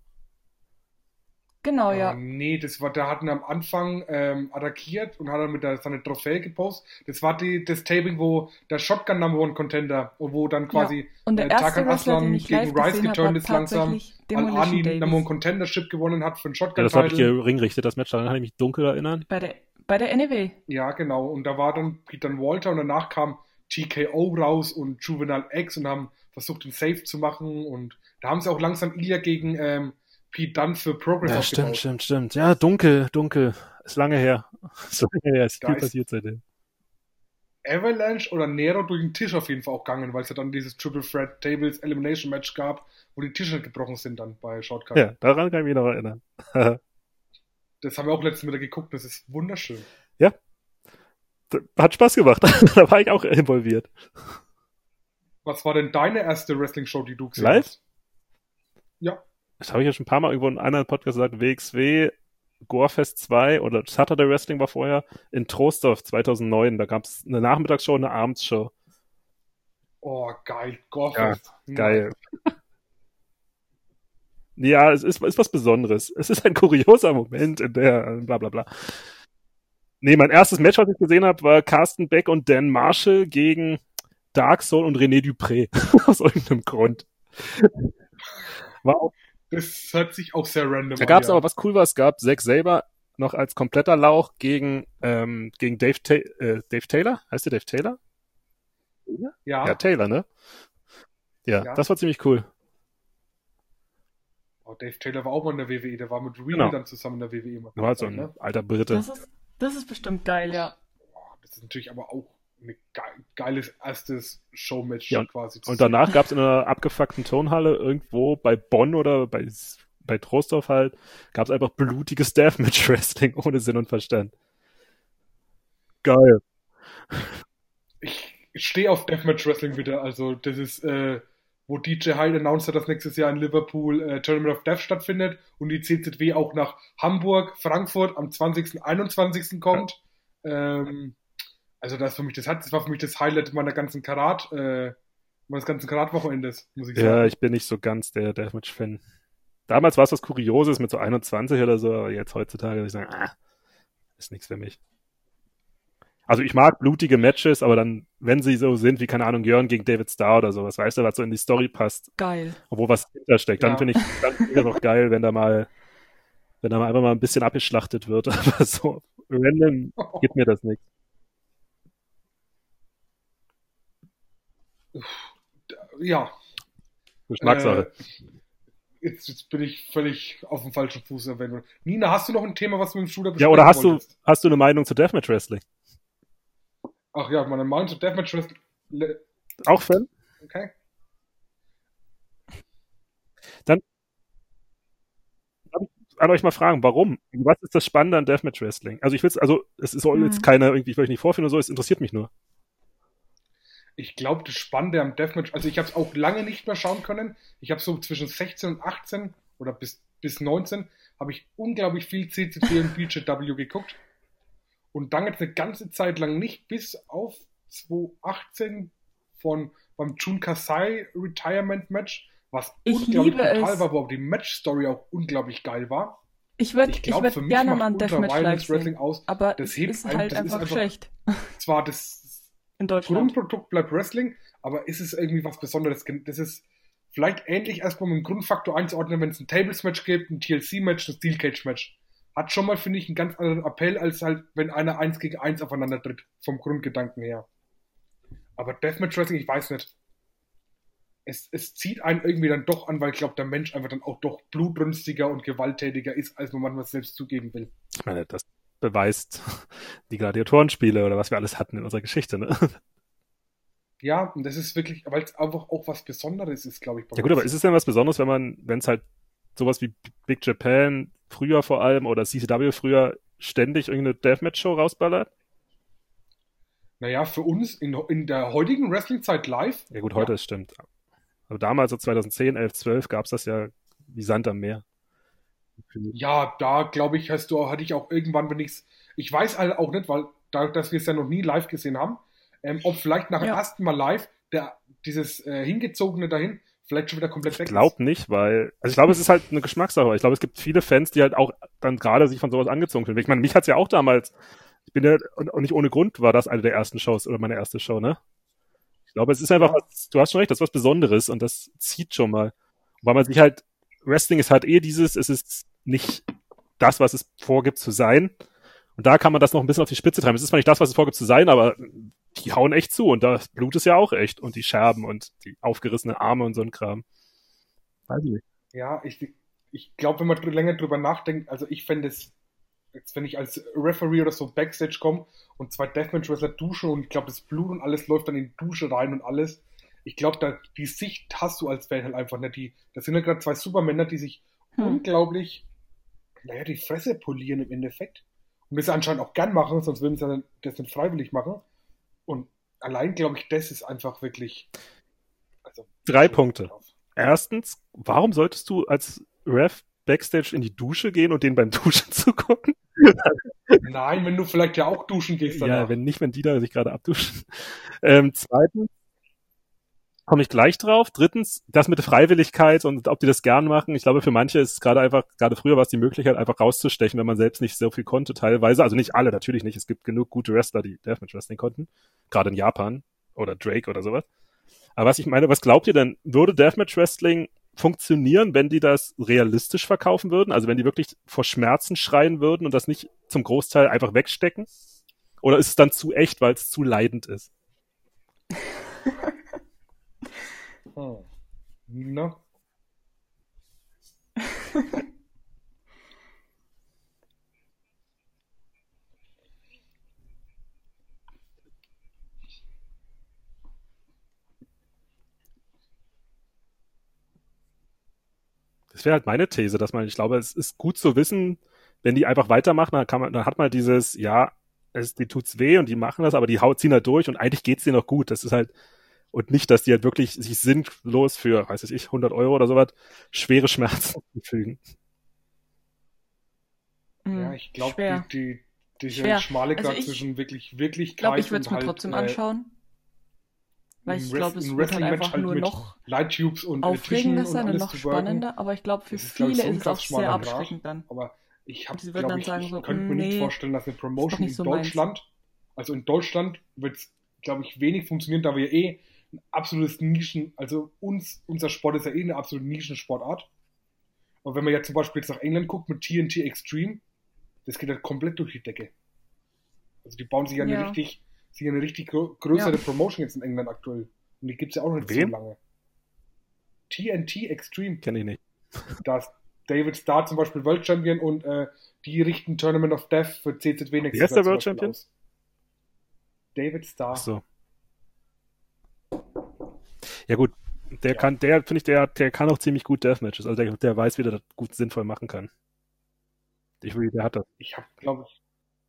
Genau, ja. Uh, nee, das war, der hatten am Anfang ähm, attackiert und hat dann mit der, seine Trophäe gepostet. Das war die, das Taping, wo der Shotgun Number One Contender, wo dann quasi ja. und der äh, Tarkan Aslan gegen Rice geturnt ist langsam, Al-Ani Number One Contendership gewonnen hat für den Shotgun. Ja, das habe ich geringrichtet, das Match, daran kann ich mich dunkel erinnern. Bei der, bei der NEW. Ja, genau. Und da war dann Peter Walter und danach kam TKO raus und Juvenile X und haben versucht, den Safe zu machen und da haben sie auch langsam Ilya gegen ähm, Pete Dunne für Progress Ja, stimmt, stimmt, stimmt. Ja, dunkel, dunkel. Ist lange her. Ist lange her. Ist viel passiert seitdem. Avalanche oder Nero durch den Tisch auf jeden Fall auch gegangen, weil es ja dann dieses Triple Threat Tables Elimination Match gab, wo die Tische gebrochen sind dann bei Shortcut. Ja, daran kann ich mich noch erinnern. das haben wir auch letztens wieder geguckt, das ist wunderschön. Ja. Hat Spaß gemacht. da war ich auch involviert. Was war denn deine erste Wrestling-Show, die du gesehen Live? hast? Ja das habe ich ja schon ein paar Mal irgendwo in einem anderen Podcast gesagt, WXW Gorefest 2 oder Saturday Wrestling war vorher in Trostorf 2009. Da gab es eine Nachmittagsshow und eine Abendsshow. Oh, geil. Gorefest. Ja, geil. Ja, es ist, ist was Besonderes. Es ist ein kurioser Moment in der bla bla bla. Nee, mein erstes Match, was ich gesehen habe, war Carsten Beck und Dan Marshall gegen Dark Soul und René Dupré. Aus irgendeinem Grund. War auch das hört sich auch sehr random Da gab es ja. aber, was cool war, es gab Zack selber noch als kompletter Lauch gegen, ähm, gegen Dave, Ta äh, Dave Taylor. Heißt der Dave Taylor? Ja. Ja, Taylor, ne? Ja, ja. das war ziemlich cool. Oh, Dave Taylor war auch mal in der WWE, der war mit Reed genau. dann zusammen in der WWE. War halt so ein ne? alter Brite. Das ist, das ist bestimmt geil, ja. Oh, das ist natürlich aber auch ein geiles erstes Showmatch ja, quasi. Und danach gab es in einer abgefuckten Tonhalle irgendwo bei Bonn oder bei, bei Trostorf halt, gab es einfach blutiges Deathmatch-Wrestling ohne Sinn und Verstand. Geil. Ich stehe auf Deathmatch-Wrestling wieder. Also, das ist, äh, wo DJ Hyde announced hat, dass nächstes Jahr in Liverpool äh, Tournament of Death stattfindet und die CZW auch nach Hamburg, Frankfurt am 20. 21. kommt. Ja. Ähm, also das für mich, das hat, das war für mich das Highlight meiner ganzen Karat, äh, meines ganzen Karat-Wochenendes, muss ich sagen. Ja, ich bin nicht so ganz der Deathmatch-Fan. Damals war es was Kurioses mit so 21 oder so, aber jetzt heutzutage würde ich sagen, ah, ist nichts für mich. Also ich mag blutige Matches, aber dann, wenn sie so sind, wie keine Ahnung, Jörn gegen David Starr oder sowas, weißt du, was so in die Story passt. Geil. Obwohl was hintersteckt, dann ja. finde ich, dann finde ich noch geil, wenn da mal, wenn da mal einfach mal ein bisschen abgeschlachtet wird, aber so random gibt mir das nichts. Ja. Geschmackssache. Äh, jetzt, jetzt, bin ich völlig auf dem falschen Fuß erwähnt. Nina, hast du noch ein Thema, was du mit dem Shooter Ja, oder hast du, hast du eine Meinung zu Deathmatch Wrestling? Ach ja, meine Meinung zu Deathmatch Wrestling. Auch Fan? Okay. Dann an euch mal fragen, warum? Was ist das Spannende an Deathmatch Wrestling? Also ich will also es soll jetzt hm. keine irgendwie, ich will euch nicht vorführen oder so, es interessiert mich nur ich glaube, das Spannende am Deathmatch, also ich habe es auch lange nicht mehr schauen können. Ich habe so zwischen 16 und 18 oder bis, bis 19 habe ich unglaublich viel CCT und BJW geguckt. Und dann jetzt eine ganze Zeit lang nicht, bis auf 2018 von beim Jun Kasai Retirement Match, was ich unglaublich brutal es. war, wo auch die Match-Story auch unglaublich geil war. Ich würde ich, glaub, ich würd gerne mal ein Deathmatch sehen, aus. aber das hebt ist halt das einfach, ist einfach schlecht. Zwar das in Deutschland. Grundprodukt bleibt Wrestling, aber ist es irgendwie was Besonderes? Das ist vielleicht ähnlich erstmal mit dem Grundfaktor einzuordnen, wenn es ein Tables-Match gibt, ein TLC-Match, ein Steel Cage-Match. Hat schon mal, finde ich, einen ganz anderen Appell, als halt, wenn einer eins gegen eins aufeinander tritt, vom Grundgedanken her. Aber Deathmatch Wrestling, ich weiß nicht. Es, es zieht einen irgendwie dann doch an, weil ich glaube, der Mensch einfach dann auch doch blutrünstiger und gewalttätiger ist, als man manchmal selbst zugeben will. Ich meine, das beweist die Gladiatorenspiele oder was wir alles hatten in unserer Geschichte. Ne? Ja, und das ist wirklich, weil es einfach auch was Besonderes ist, glaube ich. ja gut, aber ist es denn was Besonderes, wenn man, wenn es halt sowas wie Big Japan früher vor allem oder CCW früher ständig irgendeine Deathmatch-Show rausballert? Naja, für uns in, in der heutigen Wrestling-Zeit live. Ja gut, heute ja. stimmt. Aber damals, so 2010, 11, 12, gab es das ja wie Sand am Meer. Ja, da glaube ich, hast du, hatte ich auch irgendwann, wenn ich's, ich weiß halt auch nicht, weil dadurch, dass wir es ja noch nie live gesehen haben, ähm, ob vielleicht nach dem ja. ersten Mal live der, dieses äh, hingezogene dahin vielleicht schon wieder komplett weg Ich glaube nicht, weil, also ich glaube, es ist halt eine Geschmackssache. Ich glaube, es gibt viele Fans, die halt auch dann gerade sich von sowas angezogen fühlen. Ich meine, mich hat's ja auch damals, ich bin ja, und nicht ohne Grund war das eine der ersten Shows oder meine erste Show, ne? Ich glaube, es ist einfach was, du hast schon recht, das ist was Besonderes und das zieht schon mal. Weil man sich halt Wrestling ist halt eh dieses, es ist nicht das, was es vorgibt zu sein. Und da kann man das noch ein bisschen auf die Spitze treiben. Es ist zwar nicht das, was es vorgibt zu sein, aber die hauen echt zu und das Blut ist ja auch echt und die Scherben und die aufgerissenen Arme und so ein Kram. Weiß ich nicht. Ja, ich, ich glaube, wenn man länger drüber nachdenkt, also ich fände es, jetzt wenn ich als Referee oder so Backstage komme und zwei Deathmatch-Wrestler duschen und ich glaube, das Blut und alles läuft dann in die Dusche rein und alles, ich glaube, da die Sicht hast du als Fan halt einfach nicht. Die, das sind ja gerade zwei Supermänner, die sich hm. unglaublich, naja, die Fresse polieren im Endeffekt. Und das anscheinend auch gern machen, sonst würden sie das nicht freiwillig machen. Und allein glaube ich, das ist einfach wirklich. Also, Drei Punkte. Drauf. Erstens, warum solltest du als Ref Backstage in die Dusche gehen und den beim Duschen zugucken? Nein, wenn du vielleicht ja auch duschen gehst. Danach. Ja, wenn nicht, wenn die da sich gerade abduschen. Ähm, zweitens, komme ich gleich drauf. Drittens, das mit der Freiwilligkeit und ob die das gern machen. Ich glaube, für manche ist es gerade einfach, gerade früher war es die Möglichkeit, einfach rauszustechen, wenn man selbst nicht so viel konnte, teilweise. Also nicht alle, natürlich nicht. Es gibt genug gute Wrestler, die Deathmatch Wrestling konnten. Gerade in Japan oder Drake oder sowas. Aber was ich meine, was glaubt ihr denn, würde Deathmatch Wrestling funktionieren, wenn die das realistisch verkaufen würden? Also wenn die wirklich vor Schmerzen schreien würden und das nicht zum Großteil einfach wegstecken? Oder ist es dann zu echt, weil es zu leidend ist? Hm. Na? Das wäre halt meine These, dass man, ich glaube, es ist gut zu wissen, wenn die einfach weitermachen, dann kann man, dann hat man dieses, ja, es, die tut's weh und die machen das, aber die haut ziehen halt durch und eigentlich geht's denen noch gut. Das ist halt, und nicht, dass die halt wirklich sich sinnlos für, weiß ich, 100 Euro oder sowas schwere Schmerzen fügen. Hm, ja, ich glaube, die, die, dieser schmale Grad also zwischen wirklich Wirklichkeit ich glaub, ich würde es mir halt, trotzdem äh, anschauen. Weil ich glaube, es wird halt einfach halt nur noch Lighttubes und aufregender sein und noch spannender, aber ich glaube, für ist, viele glaub ich, so ist es auch sehr abschreckend dann. Aber ich, hab, glaub, ich, sagen, ich so, könnte mir nee, nicht vorstellen, dass eine Promotion in Deutschland, meins. also in Deutschland wird es, glaube ich, wenig funktionieren, da wir eh ein absolutes Nischen, also uns, unser Sport ist ja eh eine absolute Nischensportart. Aber wenn man ja zum Beispiel jetzt nach England guckt mit TNT Extreme, das geht halt komplett durch die Decke. Also die bauen sich ja eine richtig, sich eine richtig größere ja. Promotion jetzt in England aktuell. Und die gibt es ja auch noch nicht Wem? so lange. TNT Extreme. Kenne ich nicht. Da ist David Starr zum Beispiel World Champion und äh, die richten Tournament of Death für CZW nächstes Jahr. Wer ist der World Champion? Aus. David Starr. Ach so. Ja gut, der ja. kann, der finde ich, der, der kann auch ziemlich gut Deathmatches. Also der, der weiß, wie der das gut sinnvoll machen kann. Ich will, der hat das. Ich habe, glaube ich,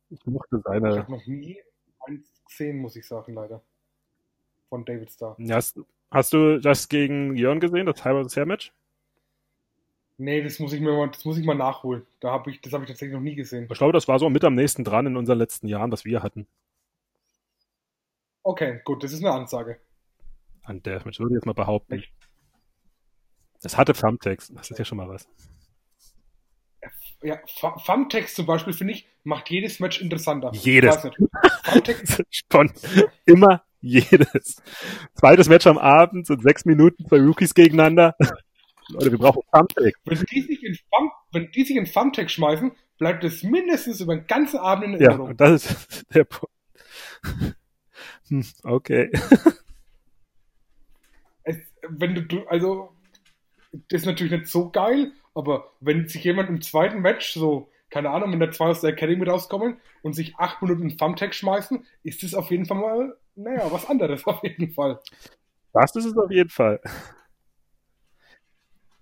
ich mochte seine. Ich habe noch nie eins gesehen, muss ich sagen, leider. Von David Starr. Ja, hast, hast du das gegen Jörn gesehen, das vs. Hair Match? Nee, das muss ich mir mal, das muss ich mal nachholen. Da habe ich, das habe ich tatsächlich noch nie gesehen. Ich glaube, das war so mit am nächsten dran in unseren letzten Jahren, was wir hatten. Okay, gut, das ist eine Ansage. An der Match würde ich jetzt mal behaupten. Es hatte Thumbtacks, das ist ja schon mal was. Ja, Thumbtacks zum Beispiel, finde ich, macht jedes Match interessanter. Jedes. Von immer jedes. Zweites Match am Abend, sind sechs Minuten, zwei Rookies gegeneinander. Leute, wir brauchen Thumbtack. Wenn die sich in, Thumb, wenn die sich in Thumbtack schmeißen, bleibt es mindestens über den ganzen Abend in Erinnerung. Ja, und das ist der Punkt. Hm, okay. Wenn du, also, das ist natürlich nicht so geil, aber wenn sich jemand im zweiten Match so, keine Ahnung, wenn der zwei aus der Academy rauskommen und sich acht Minuten in Thumbtack schmeißen, ist das auf jeden Fall mal, naja, was anderes auf jeden Fall. Das ist es auf jeden Fall.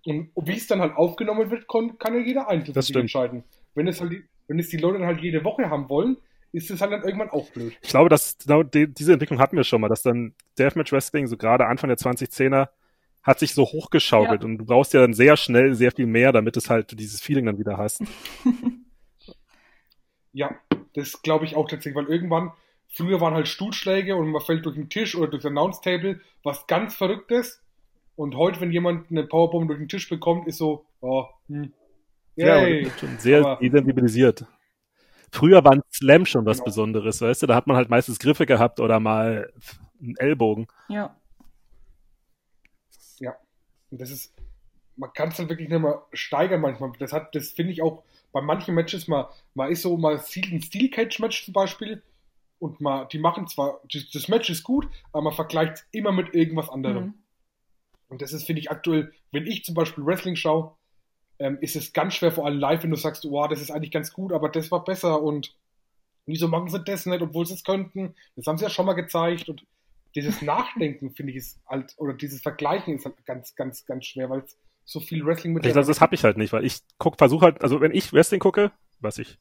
Und wie es dann halt aufgenommen wird, kann, kann ja jeder einzeln entscheiden. Wenn es, halt, wenn es die Leute dann halt jede Woche haben wollen, ist es halt dann irgendwann auch blöd. Ich glaube, dass genau die, diese Entwicklung hatten wir schon mal, dass dann Deathmatch Wrestling, so gerade Anfang der 2010er, hat sich so hochgeschaukelt ja. und du brauchst ja dann sehr schnell sehr viel mehr, damit es halt dieses Feeling dann wieder hast. ja, das glaube ich auch tatsächlich, weil irgendwann, früher waren halt Stuhlschläge und man fällt durch den Tisch oder durch das Announce Table, was ganz Verrücktes und heute, wenn jemand eine Powerbomb durch den Tisch bekommt, ist so, oh, hm. Yay. Ja, schon sehr Aber, identibilisiert. Früher war ein Slam schon was genau. Besonderes, weißt du? Da hat man halt meistens Griffe gehabt oder mal einen Ellbogen. Ja. Ja. Und das ist, man kann es dann wirklich nicht mehr steigern manchmal. Das hat, das finde ich auch bei manchen Matches mal, man ist so, man sieht ein Steel Cage Match zum Beispiel und man, die machen zwar, das Match ist gut, aber man vergleicht es immer mit irgendwas anderem. Mhm. Und das ist, finde ich, aktuell, wenn ich zum Beispiel Wrestling schaue, ähm, ist es ganz schwer, vor allem live, wenn du sagst, wow, das ist eigentlich ganz gut, aber das war besser und wieso machen sie das nicht, obwohl sie es könnten? Das haben sie ja schon mal gezeigt und dieses Nachdenken, finde ich, ist halt, oder dieses Vergleichen ist halt ganz, ganz, ganz schwer, weil es so viel Wrestling mit. Ich, das, das habe ich halt nicht, weil ich guck, versuche halt, also wenn ich Wrestling gucke, was ich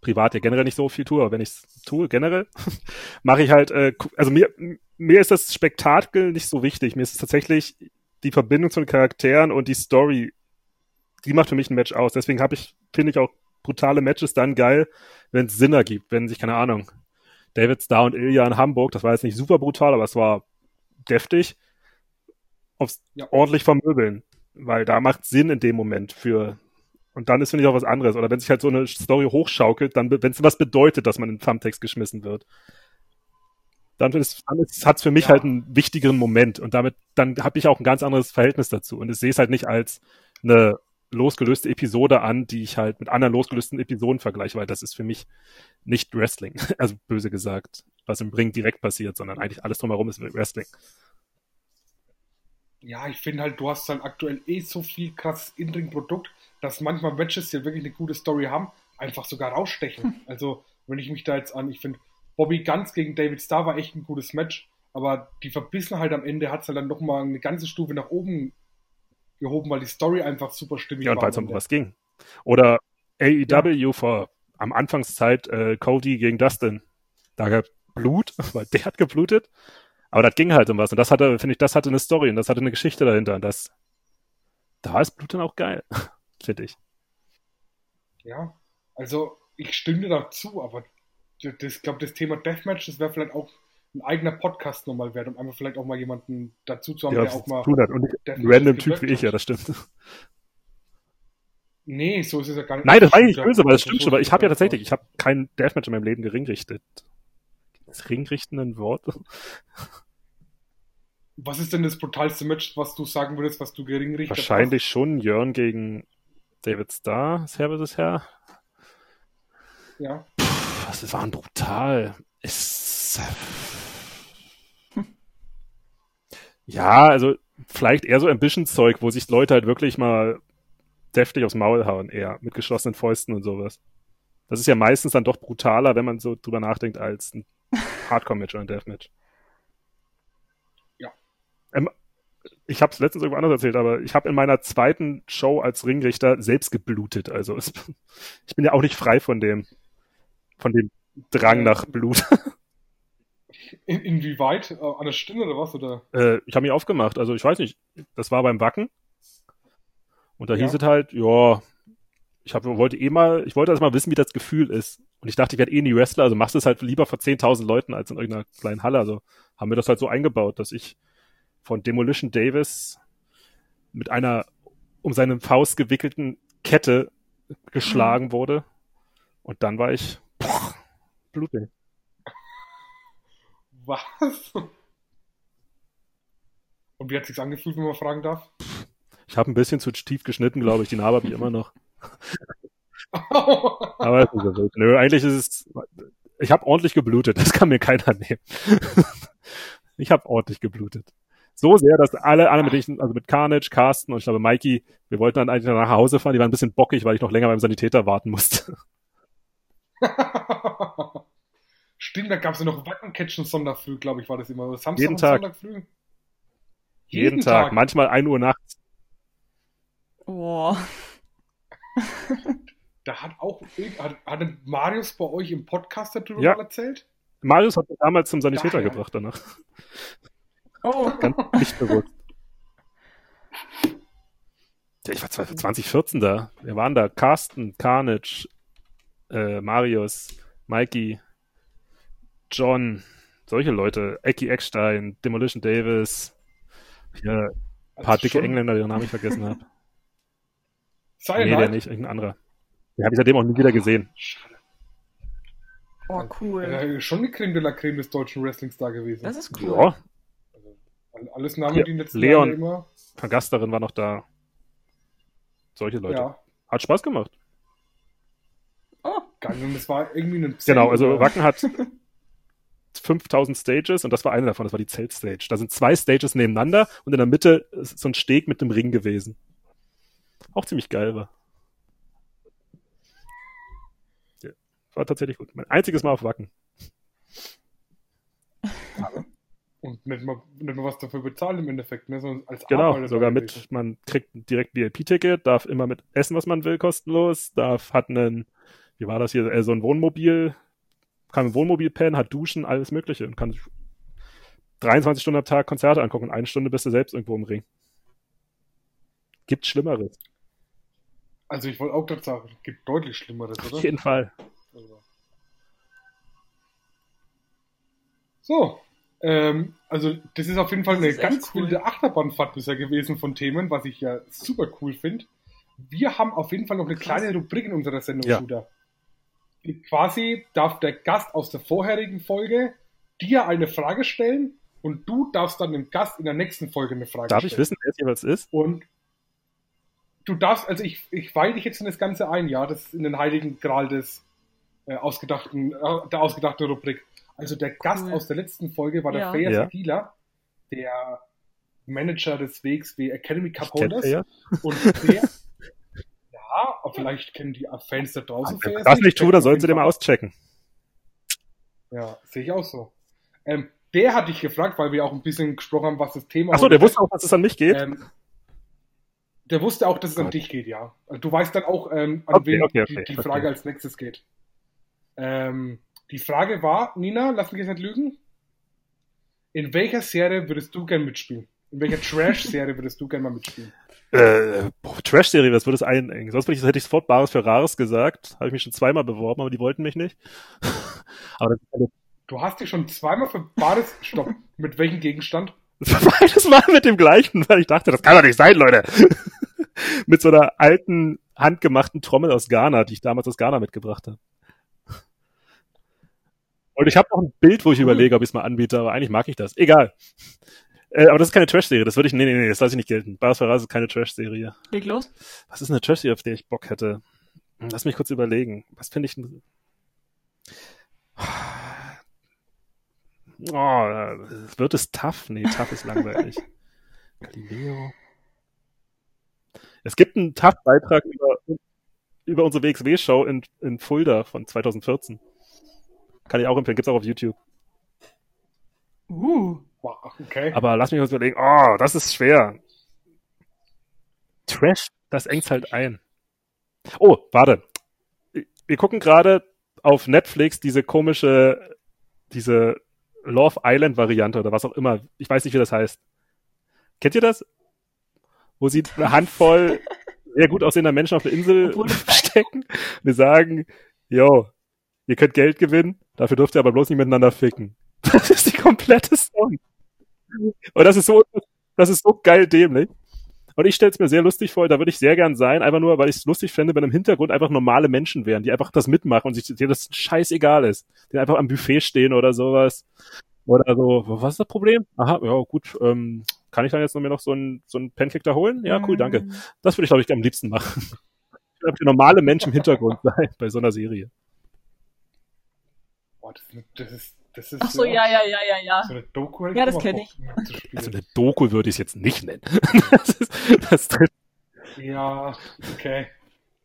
privat ja generell nicht so viel tue, aber wenn ich es tue, generell, mache ich halt, äh, also mir, mir ist das Spektakel nicht so wichtig. Mir ist es tatsächlich, die Verbindung zu den Charakteren und die Story, die macht für mich ein Match aus. Deswegen habe ich, finde ich auch brutale Matches dann geil, wenn es Sinn ergibt, wenn sich, keine Ahnung, David Starr und Ilya in Hamburg, das war jetzt nicht super brutal, aber es war deftig, aufs ja. ordentlich vermöbeln, weil da macht Sinn in dem Moment für und dann ist, finde ich, auch was anderes. Oder wenn sich halt so eine Story hochschaukelt, dann, wenn es was bedeutet, dass man in Thumbtext geschmissen wird dann, dann hat es für mich ja. halt einen wichtigeren Moment und damit dann habe ich auch ein ganz anderes Verhältnis dazu und ich sehe es halt nicht als eine losgelöste Episode an, die ich halt mit anderen losgelösten Episoden vergleiche, weil das ist für mich nicht Wrestling, also böse gesagt, was im Ring direkt passiert, sondern eigentlich alles drumherum ist Wrestling. Ja, ich finde halt, du hast halt aktuell eh so viel krasses In-Ring-Produkt, dass manchmal Matches, die wirklich eine gute Story haben, einfach sogar rausstechen. Hm. Also, wenn ich mich da jetzt an, ich finde, Bobby Ganz gegen David Starr war echt ein gutes Match, aber die Verbissenheit am Ende hat es halt dann nochmal eine ganze Stufe nach oben gehoben, weil die Story einfach super stimmig war. Ja, und weil es um was ging. Oder AEW ja. vor am Anfangszeit äh, Cody gegen Dustin. Da gab Blut, weil der hat geblutet. Aber das ging halt um was. Und das hatte, finde ich, das hatte eine Story und das hatte eine Geschichte dahinter. Und das, da ist Blut dann auch geil, finde ich. Ja, also ich stimme dazu, aber ich glaube, das Thema Deathmatch, das wäre vielleicht auch ein eigener Podcast nochmal wert, um einfach vielleicht auch mal jemanden dazu zu haben, ja, der auch mal. Tun hat. Und ein random Typ wie ich, ja, das stimmt. Nee, so ist es ja gar nicht. Nein, das war nicht böse, aber das stimmt schon, weil ich habe ja tatsächlich, ich habe kein Deathmatch in meinem Leben geringrichtet. Das Ringrichten ein Wort? Was ist denn das brutalste Match, was du sagen würdest, was du geringrichtet hast? Wahrscheinlich schon Jörn gegen David Starr, Herr vs. Herr. Ja Was waren brutal? Ist. Ja, also vielleicht eher so Ambition-Zeug, wo sich Leute halt wirklich mal deftig aufs Maul hauen, eher mit geschlossenen Fäusten und sowas. Das ist ja meistens dann doch brutaler, wenn man so drüber nachdenkt, als ein Hardcore-Match oder ein Deathmatch. Ja. Ähm, ich habe es letztens irgendwo anders erzählt, aber ich habe in meiner zweiten Show als Ringrichter selbst geblutet. Also es, ich bin ja auch nicht frei von dem, von dem Drang nach Blut. In, inwieweit? Äh, an der Stirn oder was? Oder? Äh, ich habe mich aufgemacht. Also ich weiß nicht, das war beim Wacken. Und da ja. hieß es halt, ja, ich hab, wollte eh mal, ich wollte erst mal wissen, wie das Gefühl ist. Und ich dachte, ich werde eh nie Wrestler, also machst du es halt lieber vor 10.000 Leuten als in irgendeiner kleinen Halle. Also haben wir das halt so eingebaut, dass ich von Demolition Davis mit einer um seine Faust gewickelten Kette geschlagen mhm. wurde. Und dann war ich boah, blutig. Was? Und wie hat sich's angefühlt, wenn man fragen darf? Ich habe ein bisschen zu tief geschnitten, glaube ich. Die Narbe habe ich immer noch. Aber ist so. Nö, eigentlich ist es. Ich habe ordentlich geblutet. Das kann mir keiner nehmen. ich habe ordentlich geblutet. So sehr, dass alle, alle mit ich, also mit Carnage, Carsten und ich glaube Mikey, wir wollten dann eigentlich nach Hause fahren. Die waren ein bisschen bockig, weil ich noch länger beim Sanitäter warten musste. Stimmt, da gab es ja noch Wackencatchen Sonderfrüh, glaube ich, war das immer. Samstag Jeden Tag. Sonntagfrüh. Jeden, Jeden Tag. Tag. Manchmal 1 Uhr nachts. Boah. da hat auch hat, hat Marius bei euch im Podcast darüber ja. erzählt? Marius hat mich damals zum Sanitäter Daher. gebracht danach. Oh. Ganz nicht bewusst. Ja, ich war 2014 da. Wir waren da. Carsten, Carnage, äh, Marius, Mikey, John, solche Leute. Eki Eckstein, Demolition Davis. Ja, ein paar also dicke Engländer, deren Namen ich vergessen habe. Cyanide? Nee, der nicht, irgendein anderer. Den habe ich seitdem auch nie wieder gesehen. Schade. Oh, cool. Ja, schon die Creme de la Creme des deutschen Wrestlings da gewesen. Das ist cool. Ja. Also, alles Namen, ja, die letzten Leon, Jahre immer. Vergasterin war noch da. Solche Leute. Ja. Hat Spaß gemacht. Oh, geil. Und das war irgendwie ein Zelt, Genau, also Wacken hat 5000 Stages und das war eine davon, das war die Zeltstage. Da sind zwei Stages nebeneinander und in der Mitte ist so ein Steg mit dem Ring gewesen auch ziemlich geil war. Ja, war tatsächlich gut. Mein einziges Mal auf Wacken. Und nicht mal, nicht mal was dafür bezahlen im Endeffekt, ne? Sondern als genau, sogar mit, man kriegt direkt VIP-Ticket, darf immer mit essen, was man will, kostenlos, darf, hat einen, wie war das hier, äh, so ein Wohnmobil, kann ein Wohnmobil pennen, hat Duschen, alles Mögliche und kann sich 23 Stunden am Tag Konzerte angucken. Eine Stunde bist du selbst irgendwo im Ring. Gibt Schlimmeres. Also ich wollte auch gerade sagen, es gibt deutlich Schlimmeres, oder? Auf jeden Fall. So, ähm, also das ist auf jeden Fall eine ganz cool. wilde Achterbahnfahrt bisher gewesen von Themen, was ich ja super cool finde. Wir haben auf jeden Fall noch eine kleine Rubrik in unserer Sendung, ja. Shooter. Quasi darf der Gast aus der vorherigen Folge dir eine Frage stellen und du darfst dann dem Gast in der nächsten Folge eine Frage darf stellen. Darf ich wissen, wer es jeweils ist? Und du darfst, also ich, ich weihe dich jetzt in das Ganze ein, ja, das ist in den heiligen Gral des äh, ausgedachten, äh, der ausgedachten Rubrik. Also der Gast cool. aus der letzten Folge war der ja. Freya ja. der Manager des WXW Academy Cup Holders. Ja. Und der, ja, vielleicht kennen die Fans da draußen Wenn das nicht tun, dann sollen sie den mal auschecken. Ja, sehe ich auch so. Ähm, der hat dich gefragt, weil wir auch ein bisschen gesprochen haben, was das Thema ist. Achso, der wusste auch, dass es an mich geht. Ähm, der wusste auch, dass es an dich geht, ja. Also du weißt dann auch, ähm, an okay, wen okay, okay, die, die, Frage als nächstes geht. Ähm, die Frage war, Nina, lass mich jetzt nicht lügen. In welcher Serie würdest du gern mitspielen? In welcher Trash-Serie würdest du gern mal mitspielen? Äh, Trash-Serie, was würde es einengen? Sonst ich, hätte ich sofort Bares für Rares gesagt. Habe ich mich schon zweimal beworben, aber die wollten mich nicht. aber du hast dich schon zweimal für Bares. Stopp. Mit welchem Gegenstand? Beides Mal mit dem gleichen, weil ich dachte, das kann doch nicht sein, Leute. mit so einer alten, handgemachten Trommel aus Ghana, die ich damals aus Ghana mitgebracht habe. Und ich habe noch ein Bild, wo ich überlege, ob ich es mal anbiete, aber eigentlich mag ich das. Egal. Äh, aber das ist keine Trash-Serie, das würde ich, nee, nee, nee, das lasse ich nicht gelten. Bars Ferraz ist keine Trash-Serie. Leg los. Was ist eine Trash-Serie, auf der ich Bock hätte? Lass mich kurz überlegen. Was finde ich Oh, wird es tough? Nee, tough ist langweilig. Galileo. Es gibt einen tough-Beitrag über, über unsere WXW-Show in, in Fulda von 2014. Kann ich auch empfehlen, gibt's auch auf YouTube. Uh, okay. Aber lass mich kurz überlegen, oh, das ist schwer. Trash, das engt halt ein. Oh, warte. Wir gucken gerade auf Netflix diese komische, diese Love Island Variante oder was auch immer. Ich weiß nicht, wie das heißt. Kennt ihr das? Wo sie eine Handvoll sehr gut aussehender Menschen auf der Insel stecken und die sagen, yo, ihr könnt Geld gewinnen, dafür dürft ihr aber bloß nicht miteinander ficken. Das ist die komplette Song. Und das ist so, das ist so geil dämlich. Und ich stelle es mir sehr lustig vor, da würde ich sehr gern sein, einfach nur, weil ich es lustig fände, wenn im Hintergrund einfach normale Menschen wären, die einfach das mitmachen und sich denen das scheißegal ist. Die einfach am Buffet stehen oder sowas. Oder so, was ist das Problem? Aha, ja, gut, ähm, kann ich dann jetzt noch mir noch so ein, so ein Pancake da holen? Ja, cool, danke. Mm. Das würde ich, glaube ich, am liebsten machen. Ich glaube, die normale Mensch im Hintergrund sein bei so einer Serie. Boah, das, das ist das ist Ach so, ja, ja, ja, ja, ja. So eine Doku ja, das kenne ich. Also eine Doku würde ich es jetzt nicht nennen. das ist, das ja, okay.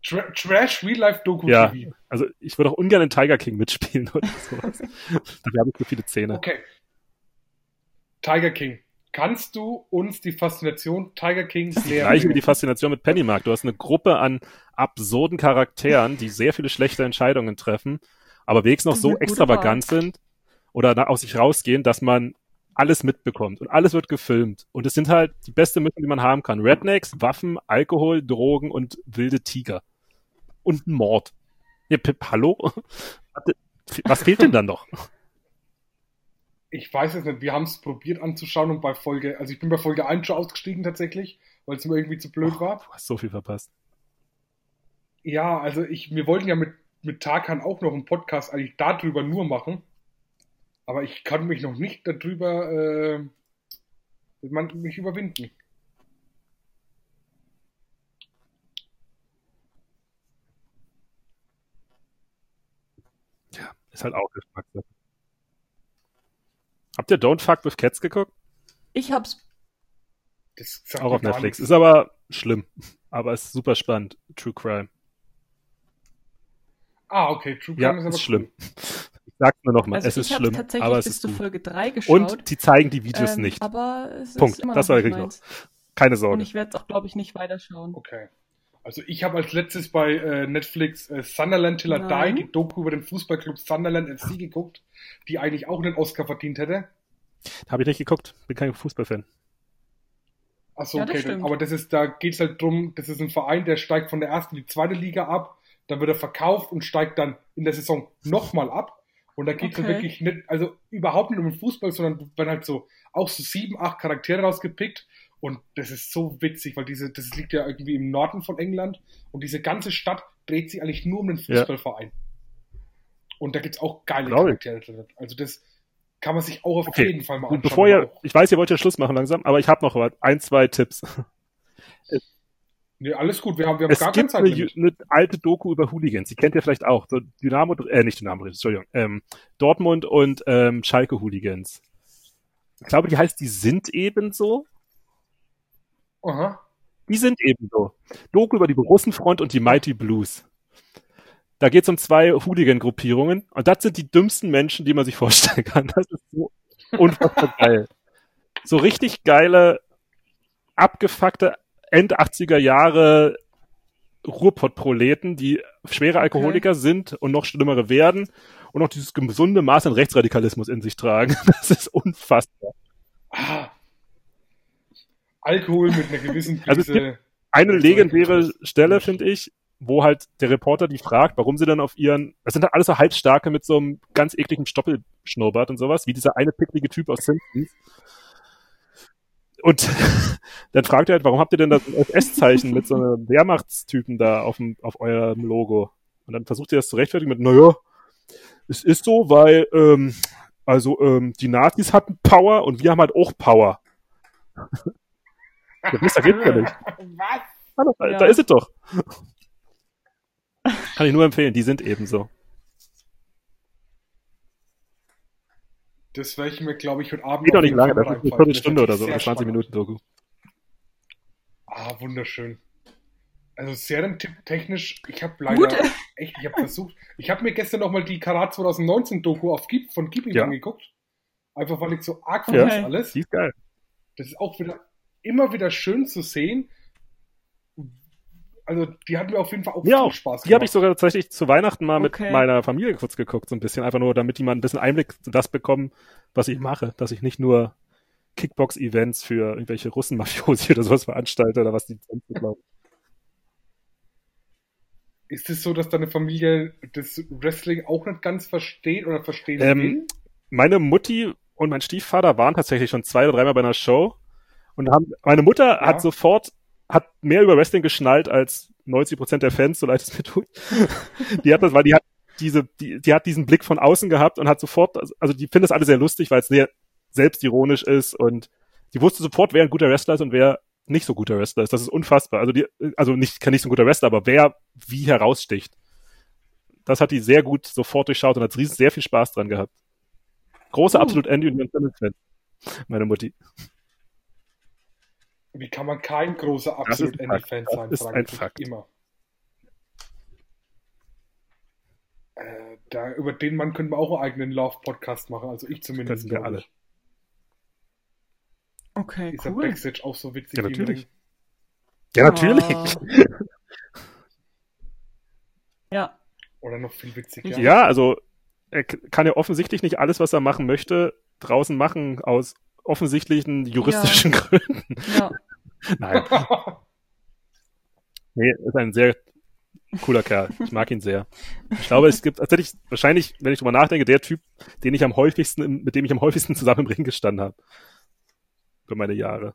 Tra Trash Real Life Doku ja, TV. Also ich würde auch ungern in Tiger King mitspielen oder sowas. Dafür habe ich so viele Zähne. Okay. Tiger King. Kannst du uns die Faszination Tiger King lehren? Gleich wie die Faszination mit Pennymark. Du hast eine Gruppe an absurden Charakteren, die sehr viele schlechte Entscheidungen treffen, aber wenigstens noch so extravagant sind, oder aus sich rausgehen, dass man alles mitbekommt und alles wird gefilmt. Und es sind halt die beste Mittel, die man haben kann. Rednecks, Waffen, Alkohol, Drogen und wilde Tiger. Und ein Mord. Ja, Pip, hallo? Was fehlt denn dann noch? Ich weiß es nicht. Wir haben es probiert anzuschauen und bei Folge, also ich bin bei Folge 1 schon ausgestiegen tatsächlich, weil es mir irgendwie zu blöd oh, war. Du hast so viel verpasst. Ja, also ich, wir wollten ja mit, mit Tarkan auch noch einen Podcast eigentlich darüber nur machen. Aber ich kann mich noch nicht darüber äh, man, mich überwinden. Ja, ist halt auch Geschmackssache. Habt ihr Don't Fuck with Cats geguckt? Ich hab's. auch auf Netflix. Ist aber schlimm. Aber ist super spannend. True Crime. Ah, okay. True Crime ja, ist aber ist schlimm. Sag's nur nochmal, also es ist schlimm. aber es bis ist zu Folge 3 geschaut. Und sie zeigen die Videos ähm, nicht. Aber es Punkt. Ist immer das war ich noch. Keine Sorge. Und ich werde es auch, glaube ich, nicht weiterschauen. Okay. Also ich habe als letztes bei äh, Netflix äh, Sunderland Till I Die, die Doku über den Fußballclub Sunderland FC geguckt, die eigentlich auch einen Oscar verdient hätte. Habe ich nicht geguckt, bin kein Fußballfan. Achso, ja, okay. Dann, aber das ist, da geht es halt drum, das ist ein Verein, der steigt von der ersten in die zweite Liga ab, dann wird er verkauft und steigt dann in der Saison nochmal ab. Und da geht es okay. wirklich nicht, also überhaupt nicht um den Fußball, sondern werden halt so auch so sieben, acht Charaktere rausgepickt. Und das ist so witzig, weil diese, das liegt ja irgendwie im Norden von England und diese ganze Stadt dreht sich eigentlich nur um den Fußballverein. Ja. Und da gibt's auch geile Glaube Charaktere. Also das kann man sich auch auf okay. jeden Fall mal anschauen. Bevor ihr, ich weiß, ihr wollt ja Schluss machen langsam, aber ich habe noch ein, zwei Tipps. Nee, alles gut, wir haben, wir haben es gar keine Zeit. Gibt eine, alte Doku über Hooligans, die kennt ihr vielleicht auch. So Dynamo, äh, nicht Dynamo, Entschuldigung, ähm, Dortmund und ähm, Schalke Hooligans. Ich glaube, die heißt, die sind ebenso. Aha. Die sind ebenso. Doku über die Borussenfront und die Mighty Blues. Da geht es um zwei Hooligan-Gruppierungen und das sind die dümmsten Menschen, die man sich vorstellen kann. Das ist so unfassbar geil. So richtig geile, abgefuckte End 80er Jahre Ruhrpott-Proleten, die schwere Alkoholiker okay. sind und noch schlimmere werden und noch dieses gesunde Maß an Rechtsradikalismus in sich tragen. Das ist unfassbar. Ah. Alkohol mit einer gewissen Prise. Also es gibt eine legendäre Stelle, finde ich, wo halt der Reporter die fragt, warum sie dann auf ihren, das sind halt alles so halbstarke mit so einem ganz ekligen Stoppelschnurrbart und sowas, wie dieser eine picklige Typ aus Simpsons. Und dann fragt er halt, warum habt ihr denn das SS-Zeichen mit so einem Wehrmachtstypen da auf, dem, auf eurem Logo? Und dann versucht ihr das zu rechtfertigen mit, naja, es ist so, weil, ähm, also, ähm, die Nazis hatten Power und wir haben halt auch Power. ja, Mister geht's ja nicht. Was? Da, ja. da ist es doch. Kann ich nur empfehlen, die sind ebenso. Das werde ich mir, glaube ich, heute Abend. Geht doch nicht lange, das ist eine Viertelstunde oder so, oder 20 Minuten Doku. Ah, wunderschön. Also Serientipp technisch, ich habe leider Gut. echt, ich habe versucht. Ich habe mir gestern nochmal die Karat 2019 Doku auf Ghib, von Ghibli ja. angeguckt. Einfach weil ich so arg fand ja, alles. Die ist geil. Das ist auch wieder immer wieder schön zu sehen. Also die hat mir auf jeden Fall auch ja, viel Spaß gemacht. Die habe ich sogar tatsächlich zu Weihnachten mal okay. mit meiner Familie kurz geguckt, so ein bisschen. Einfach nur, damit die mal ein bisschen Einblick in das bekommen, was ich mache. Dass ich nicht nur Kickbox-Events für irgendwelche Russen-Mafiosi oder sowas veranstalte oder was die sonst glauben. Ist es so, dass deine Familie das Wrestling auch nicht ganz versteht oder verstehen ähm, will? Meine Mutti und mein Stiefvater waren tatsächlich schon zwei oder dreimal bei einer Show und haben, meine Mutter ja. hat sofort, hat mehr über Wrestling geschnallt als 90 Prozent der Fans, so leid es mir tut. die hat das, weil die hat diese, die, die hat diesen Blick von außen gehabt und hat sofort, also die findet das alle sehr lustig, weil es sehr selbstironisch ist und die wusste sofort, wer ein guter Wrestler ist und wer nicht so guter Wrestler ist. Das ist unfassbar. Also die, also nicht, kann nicht so ein guter Wrestler, aber wer wie heraussticht. Das hat die sehr gut sofort durchschaut und hat riesen sehr viel Spaß dran gehabt. Großer uh. absolut Andy und Fan. Meine Mutti. Wie kann man kein großer absolut Andy-Fan sein? Das ist ein Fakt. Immer. Äh, da, über den Mann können wir auch einen eigenen Love-Podcast machen, also ich zumindest. Können wir alle. Okay, ist cool. Backstage auch so witzig? Ja, natürlich. Ja, natürlich. Oh. ja. Oder noch viel witziger. Ja, also er kann ja offensichtlich nicht alles, was er machen möchte, draußen machen, aus offensichtlichen juristischen ja. Gründen. Ja. Nein. nee, ist ein sehr cooler Kerl. Ich mag ihn sehr. Ich glaube, es gibt tatsächlich, wahrscheinlich, wenn ich drüber nachdenke, der Typ, den ich am häufigsten, mit dem ich am häufigsten zusammen im Ring gestanden habe über meine Jahre.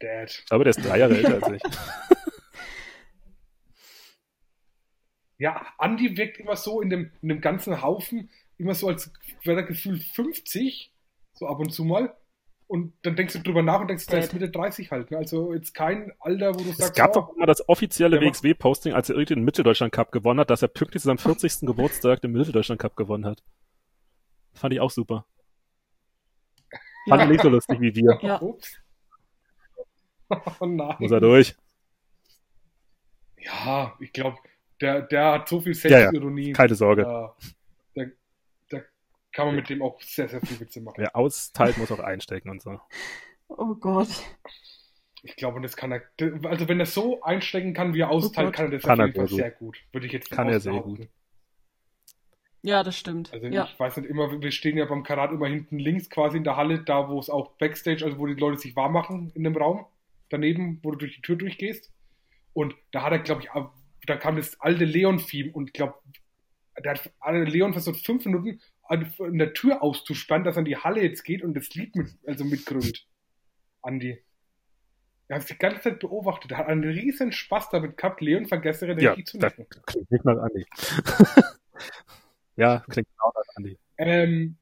Dad. Aber der ist drei Jahre älter als ich. Ja, Andy wirkt immer so in dem, in dem ganzen Haufen, immer so, als wäre er gefühlt 50, so ab und zu mal. Und dann denkst du drüber nach und denkst, der ist Mitte 30 halt. Ne? Also jetzt kein Alter, wo du sagst. Es gab oh, doch immer das offizielle WXW-Posting, als er irgendwie den Mitteldeutschland Cup gewonnen hat, dass er pünktlich zu seinem 40. Geburtstag den Mitteldeutschland Cup gewonnen hat. fand ich auch super. Fand ihn nicht so lustig wie wir. Ja. Oh nein. Muss er durch. Ja, ich glaube, der, der hat so viel Selbstironie. Ja, ja. Keine Sorge. Da, kann man mit dem auch sehr, sehr viel Witze machen. Wer austeilt, muss auch einstecken und so. Oh Gott. Ich glaube, das kann er. Also, wenn er so einstecken kann, wie er austeilt, oh kann er das kann auf jeden Fall sehr gut. Würde ich jetzt Kann er sehr gut. Ja, das stimmt. Also ja. ich weiß nicht immer, wir stehen ja beim Karat immer hinten links quasi in der Halle, da wo es auch Backstage, also wo die Leute sich warm machen in dem Raum, daneben, wo du durch die Tür durchgehst. Und da hat er, glaube ich, da kam das alte Leon-Theme und ich glaube, der hat Leon versucht fünf Minuten in der Tür auszuspannen, dass er in die Halle jetzt geht und das Lied mit, also mitgründet. Andi. Er hat die ganze Zeit beobachtet. Er hat einen riesen Spaß damit gehabt, Leon Vergessere den ja, zu machen. Klingt nicht nach Andi. Ja, klingt genau nach Andi. Ähm,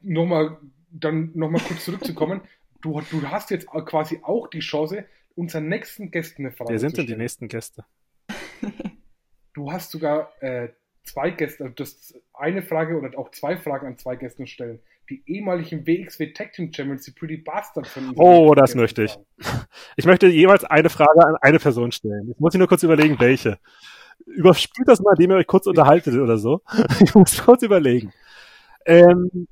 nochmal, dann nochmal kurz zurückzukommen. du, du hast jetzt quasi auch die Chance, unseren nächsten Gästen eine Frage Wer sind denn die nächsten Gäste? Du hast sogar äh, zwei Gäste, also das eine Frage oder auch zwei Fragen an zwei Gäste stellen. Die ehemaligen WXW Tag Team Champions, die Pretty Bastard von Oh, das Gästen möchte ich. Fragen. Ich möchte jeweils eine Frage an eine Person stellen. Jetzt muss ich nur kurz überlegen, welche überspielt das mal, indem ihr euch kurz unterhaltet oder so. ich muss kurz überlegen. Ähm,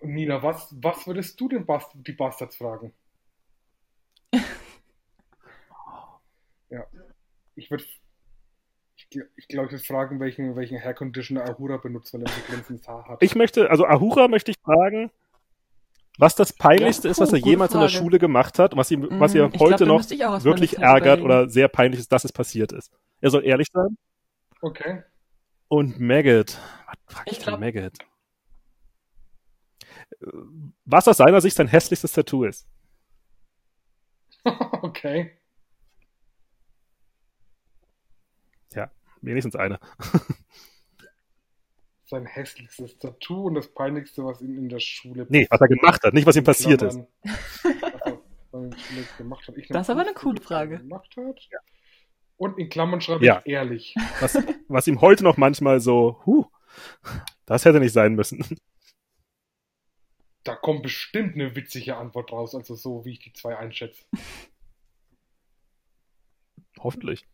Nina, was, was würdest du den Bast die Bastards fragen? ja. Ich würde ich, glaube, ich würde fragen, welchen, welchen Hair Conditioner Ahura benutzt, weil er so glänzendes Haar hat. Ich möchte, also Ahura möchte ich fragen, was das Peinlichste ja, ist, was er jemals Frage. in der Schule gemacht hat und was ihm, was ihm mm, heute glaub, noch wirklich ärgert oder sehr peinlich ist, dass es passiert ist. Er soll ehrlich sein. Okay. Und Maggot. Was frag ich, ich glaub... Maggot? Was aus seiner Sicht sein hässlichstes Tattoo ist. okay. Ja, wenigstens eine. sein hässlichstes Tattoo und das peinlichste, was ihm in der Schule Nee, was er gemacht hat, nicht was ihm passiert ist. das ist aber eine coole Frage. Gemacht hat. Ja. Und in Klammern schreibe ja. ich ehrlich. Was, was ihm heute noch manchmal so, huh, Das hätte nicht sein müssen. Da kommt bestimmt eine witzige Antwort raus, also so, wie ich die zwei einschätze. Hoffentlich.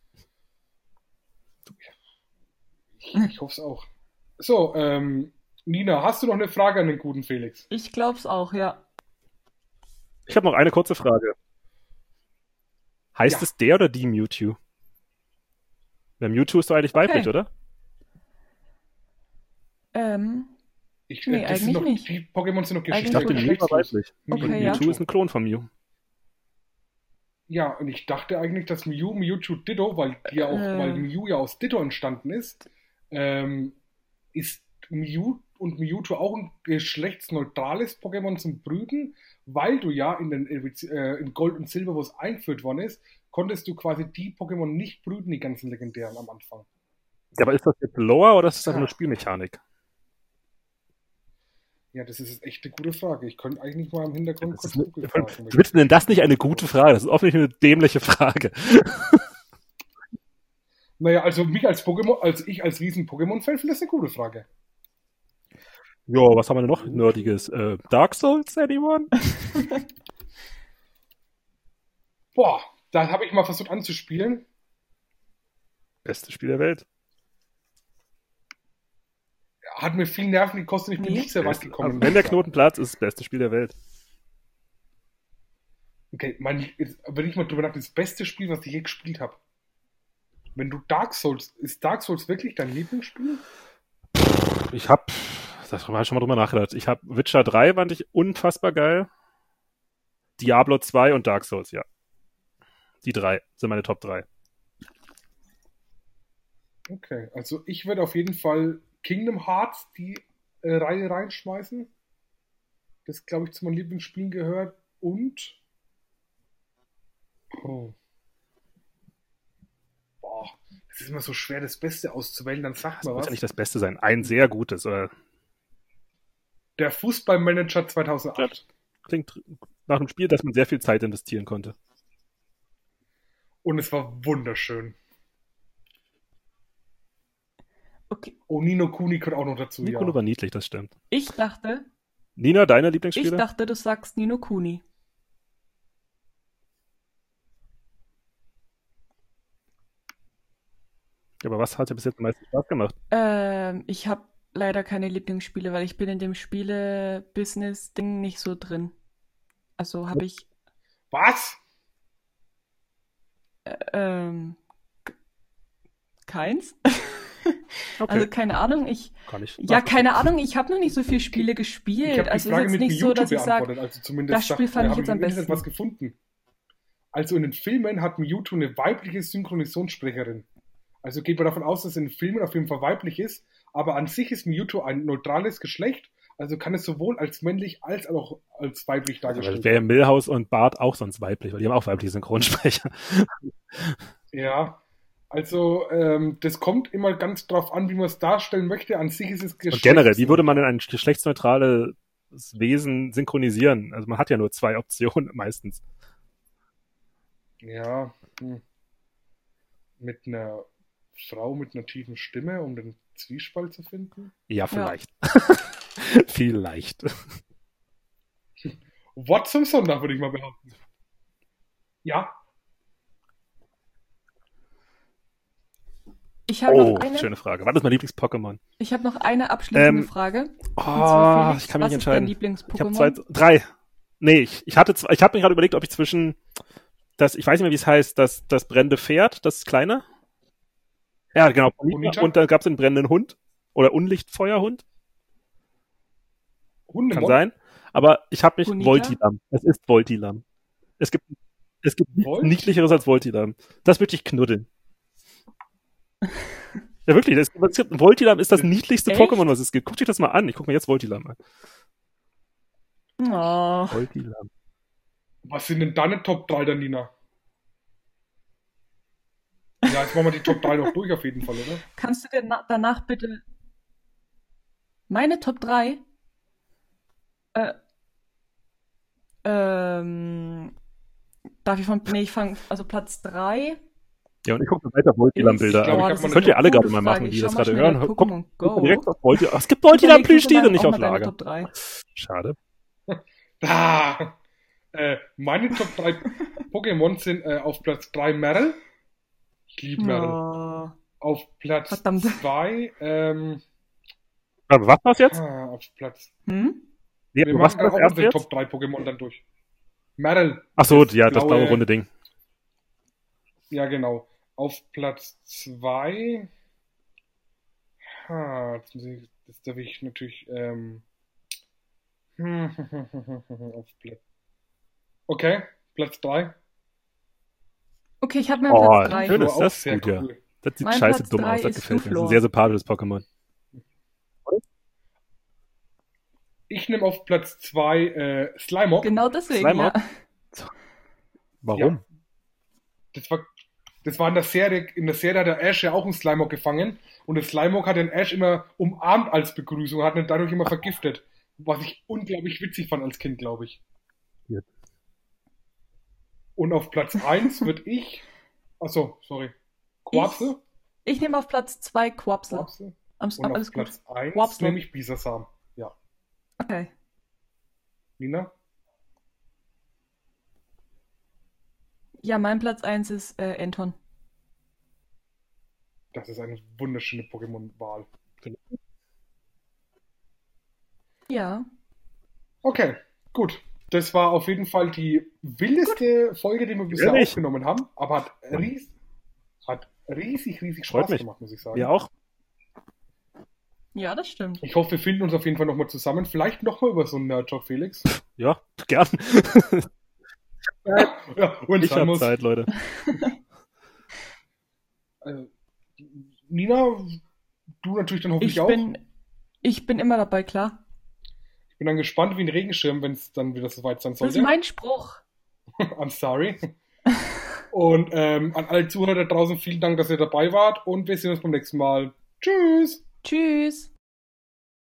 Ich, hoffe es auch. So, ähm, Nina, hast du noch eine Frage an den guten Felix? Ich glaub's auch, ja. Ich habe noch eine kurze Frage. Heißt ja. es der oder die Mewtwo? Der Mewtwo ist doch eigentlich weiblich, okay. oder? Ähm. Ich, nee, das eigentlich noch, nicht. Die Pokémon sind noch Geschichte. Ich dachte, Mew war weiblich. Okay, und Mewtwo ja. ist ein Klon von Mew. Ja, und ich dachte eigentlich, dass Mew Mewtwo Ditto, weil die ja auch, äh. weil Mew ja aus Ditto entstanden ist, ähm, ist Mew und Mewtwo auch ein geschlechtsneutrales Pokémon zum Brüten, weil du ja in, den, äh, in Gold und Silber, wo es eingeführt worden ist, konntest du quasi die Pokémon nicht brüten, die ganzen legendären am Anfang. Ja, aber ist das jetzt Lower oder ist das einfach nur Spielmechanik? Ja, das ist echt eine gute Frage. Ich könnte eigentlich mal im Hintergrund kurz eine, Google fragen. Willst denn das nicht eine gute Frage? Das ist offensichtlich eine dämliche Frage. Naja, also mich als Pokémon, als ich als riesen Pokémon-Fan finde das eine gute Frage. Ja, was haben wir denn noch Nerdiges? Äh, Dark Souls, anyone? Boah, da habe ich mal versucht anzuspielen. Beste Spiel der Welt hat mir viel Nerven gekostet, ich bin nee. nicht sehr weit gekommen. Wenn der Knoten platzt, ist das beste Spiel der Welt. Okay, mein, wenn ich mal drüber nachdenke, das beste Spiel, was ich je gespielt habe. Wenn du Dark Souls, ist Dark Souls wirklich dein Lieblingsspiel? Ich hab, das habe ich schon mal drüber nachgedacht. Ich hab Witcher 3 fand ich unfassbar geil. Diablo 2 und Dark Souls, ja. Die drei sind meine Top 3. Okay, also ich würde auf jeden Fall Kingdom Hearts die äh, Reihe reinschmeißen. Das, glaube ich, zu meinen Lieblingsspielen gehört. Und. Oh. Es ist immer so schwer, das Beste auszuwählen. Dann sag mal was. Muss ja nicht das Beste sein. Ein sehr gutes, oder? Der Fußballmanager 2008. Ja, klingt nach einem Spiel, das man sehr viel Zeit investieren konnte. Und es war wunderschön. Okay. Oh, Nino Kuni gehört auch noch dazu. Nino ja. war niedlich, das stimmt. Ich dachte. Nina, deine Lieblingsspieler? Ich dachte, du sagst Nino Kuni. Aber was hat dir bis jetzt am meisten Spaß gemacht? Ähm, ich habe leider keine Lieblingsspiele, weil ich bin in dem Spiele-Business-Ding nicht so drin. Also habe ich. Was? Äh, ähm, keins. Okay. Also keine Ahnung, ich. Kann ich ja, keine Ahnung, ich habe noch nicht so viele Spiele gespielt. Ich also es ist jetzt nicht so, dass ich sage, also das Spiel fand ich jetzt am besten. was gefunden. Also in den Filmen hat Mewtwo eine weibliche Synchronisationssprecherin. Also geht man davon aus, dass es in den Filmen auf jeden Fall weiblich ist, aber an sich ist Mewtwo ein neutrales Geschlecht, also kann es sowohl als männlich als auch als weiblich dargestellt werden. Wäre Millhaus und Bart auch sonst weiblich, weil die haben auch weibliche Synchronsprecher. Ja, also ähm, das kommt immer ganz drauf an, wie man es darstellen möchte. An sich ist es Und generell, wie würde man denn ein geschlechtsneutrales Wesen synchronisieren? Also man hat ja nur zwei Optionen meistens. Ja, hm. mit einer Frau mit einer tiefen Stimme, um den Zwiespalt zu finden? Ja, vielleicht. Ja. vielleicht. Wort zum Sonntag, würde ich mal behaupten. Ja, Ich habe oh, noch eine. Schöne Frage. Was ist mein Lieblings-Pokémon? Ich habe noch eine abschließende ähm, Frage. Oh, ich kann mich entscheiden. Ich habe zwei, drei. Nee, ich, ich hatte zwei, ich habe mir gerade überlegt, ob ich zwischen das, ich weiß nicht mehr, wie es heißt, das, das brennende Pferd, das kleine. Ja, genau. Bonita. Und dann gab es den brennenden Hund. Oder Unlichtfeuerhund. Hunde Kann sein. Aber ich habe mich Bonita? Voltilam. Es ist Voltilam. Es gibt, es gibt nichts niedlicheres als Voltilam. Das würde ich knuddeln. Ja, wirklich. Das, Voltilam ist das niedlichste Echt? Pokémon, was es gibt. Guck dir das mal an. Ich guck mir jetzt Voltilam an. Oh. Voltilam. Was sind denn deine Top 3, Danina? Ja, jetzt machen wir die Top 3 noch durch auf jeden Fall, oder? Kannst du dir danach bitte meine Top 3? Äh, ähm, darf ich von, nee, ich fange, also Platz 3 Ja, und ich gucke weiter Voltilam-Bilder an. Das könnt ihr alle gerade mal machen, die das gerade hören. Guck direkt auf Voltilam. Es gibt Voltilam-Plüschtiere nicht auf Lager. Schade. Ah, äh, meine Top 3 Pokémon sind äh, auf Platz 3 Meryl. Ich liebe Meryl. Oh. Auf Platz 2, ähm, was war das jetzt? Ah, auf Platz. Hm? Nee, Wir machen auch unsere Top 3 Pokémon dann durch. Meryl. Achso, ja, das blaue runde Ding. Ja, genau. Auf Platz 2. Ha, jetzt muss ich, das darf ich natürlich. Ähm, auf Platz. Okay, Platz 3. Okay, ich habe mir oh, Platz 3. Schön ist das gut, cool. ja. Das sieht mein scheiße Platz dumm aus, das gefällt mir. Das ist ein sehr sympathisches Pokémon. Ich nehme auf Platz 2 äh, Slimeock. Genau deswegen. Slimeock? Ja. Warum? Ja. Das war, das war in der Serie, in der Serie hat der Ash ja auch einen Slimeock gefangen und der Slimeock hat den Ash immer umarmt als Begrüßung, hat ihn dadurch immer vergiftet. Was ich unglaublich witzig fand als Kind, glaube ich. Ja. Und auf Platz 1 würde ich. Achso, sorry. Quapsel? Ich, ich nehme auf Platz 2 Quapsel. Quapsel. Am, und auf Platz 1 nehme ich Bisasam. Okay. Nina? Ja, mein Platz 1 ist äh, Anton. Das ist eine wunderschöne Pokémon-Wahl. Ja. Okay, gut. Das war auf jeden Fall die wildeste gut. Folge, die wir bisher Ehrlich? aufgenommen haben, aber hat, ries hat riesig, riesig Spaß gemacht, muss ich sagen. Ja, auch. Ja, das stimmt. Ich hoffe, wir finden uns auf jeden Fall nochmal zusammen. Vielleicht nochmal über so einen Nerd Talk, Felix. Ja, gern. ja, und ich habe Zeit, Leute. Also, Nina, du natürlich dann hoffentlich ich auch. Bin, ich bin immer dabei, klar. Bin dann gespannt wie ein Regenschirm, wenn es dann wieder soweit sein sollte. Das ist mein Spruch. I'm sorry. und ähm, an alle Zuhörer da draußen vielen Dank, dass ihr dabei wart und wir sehen uns beim nächsten Mal. Tschüss. Tschüss.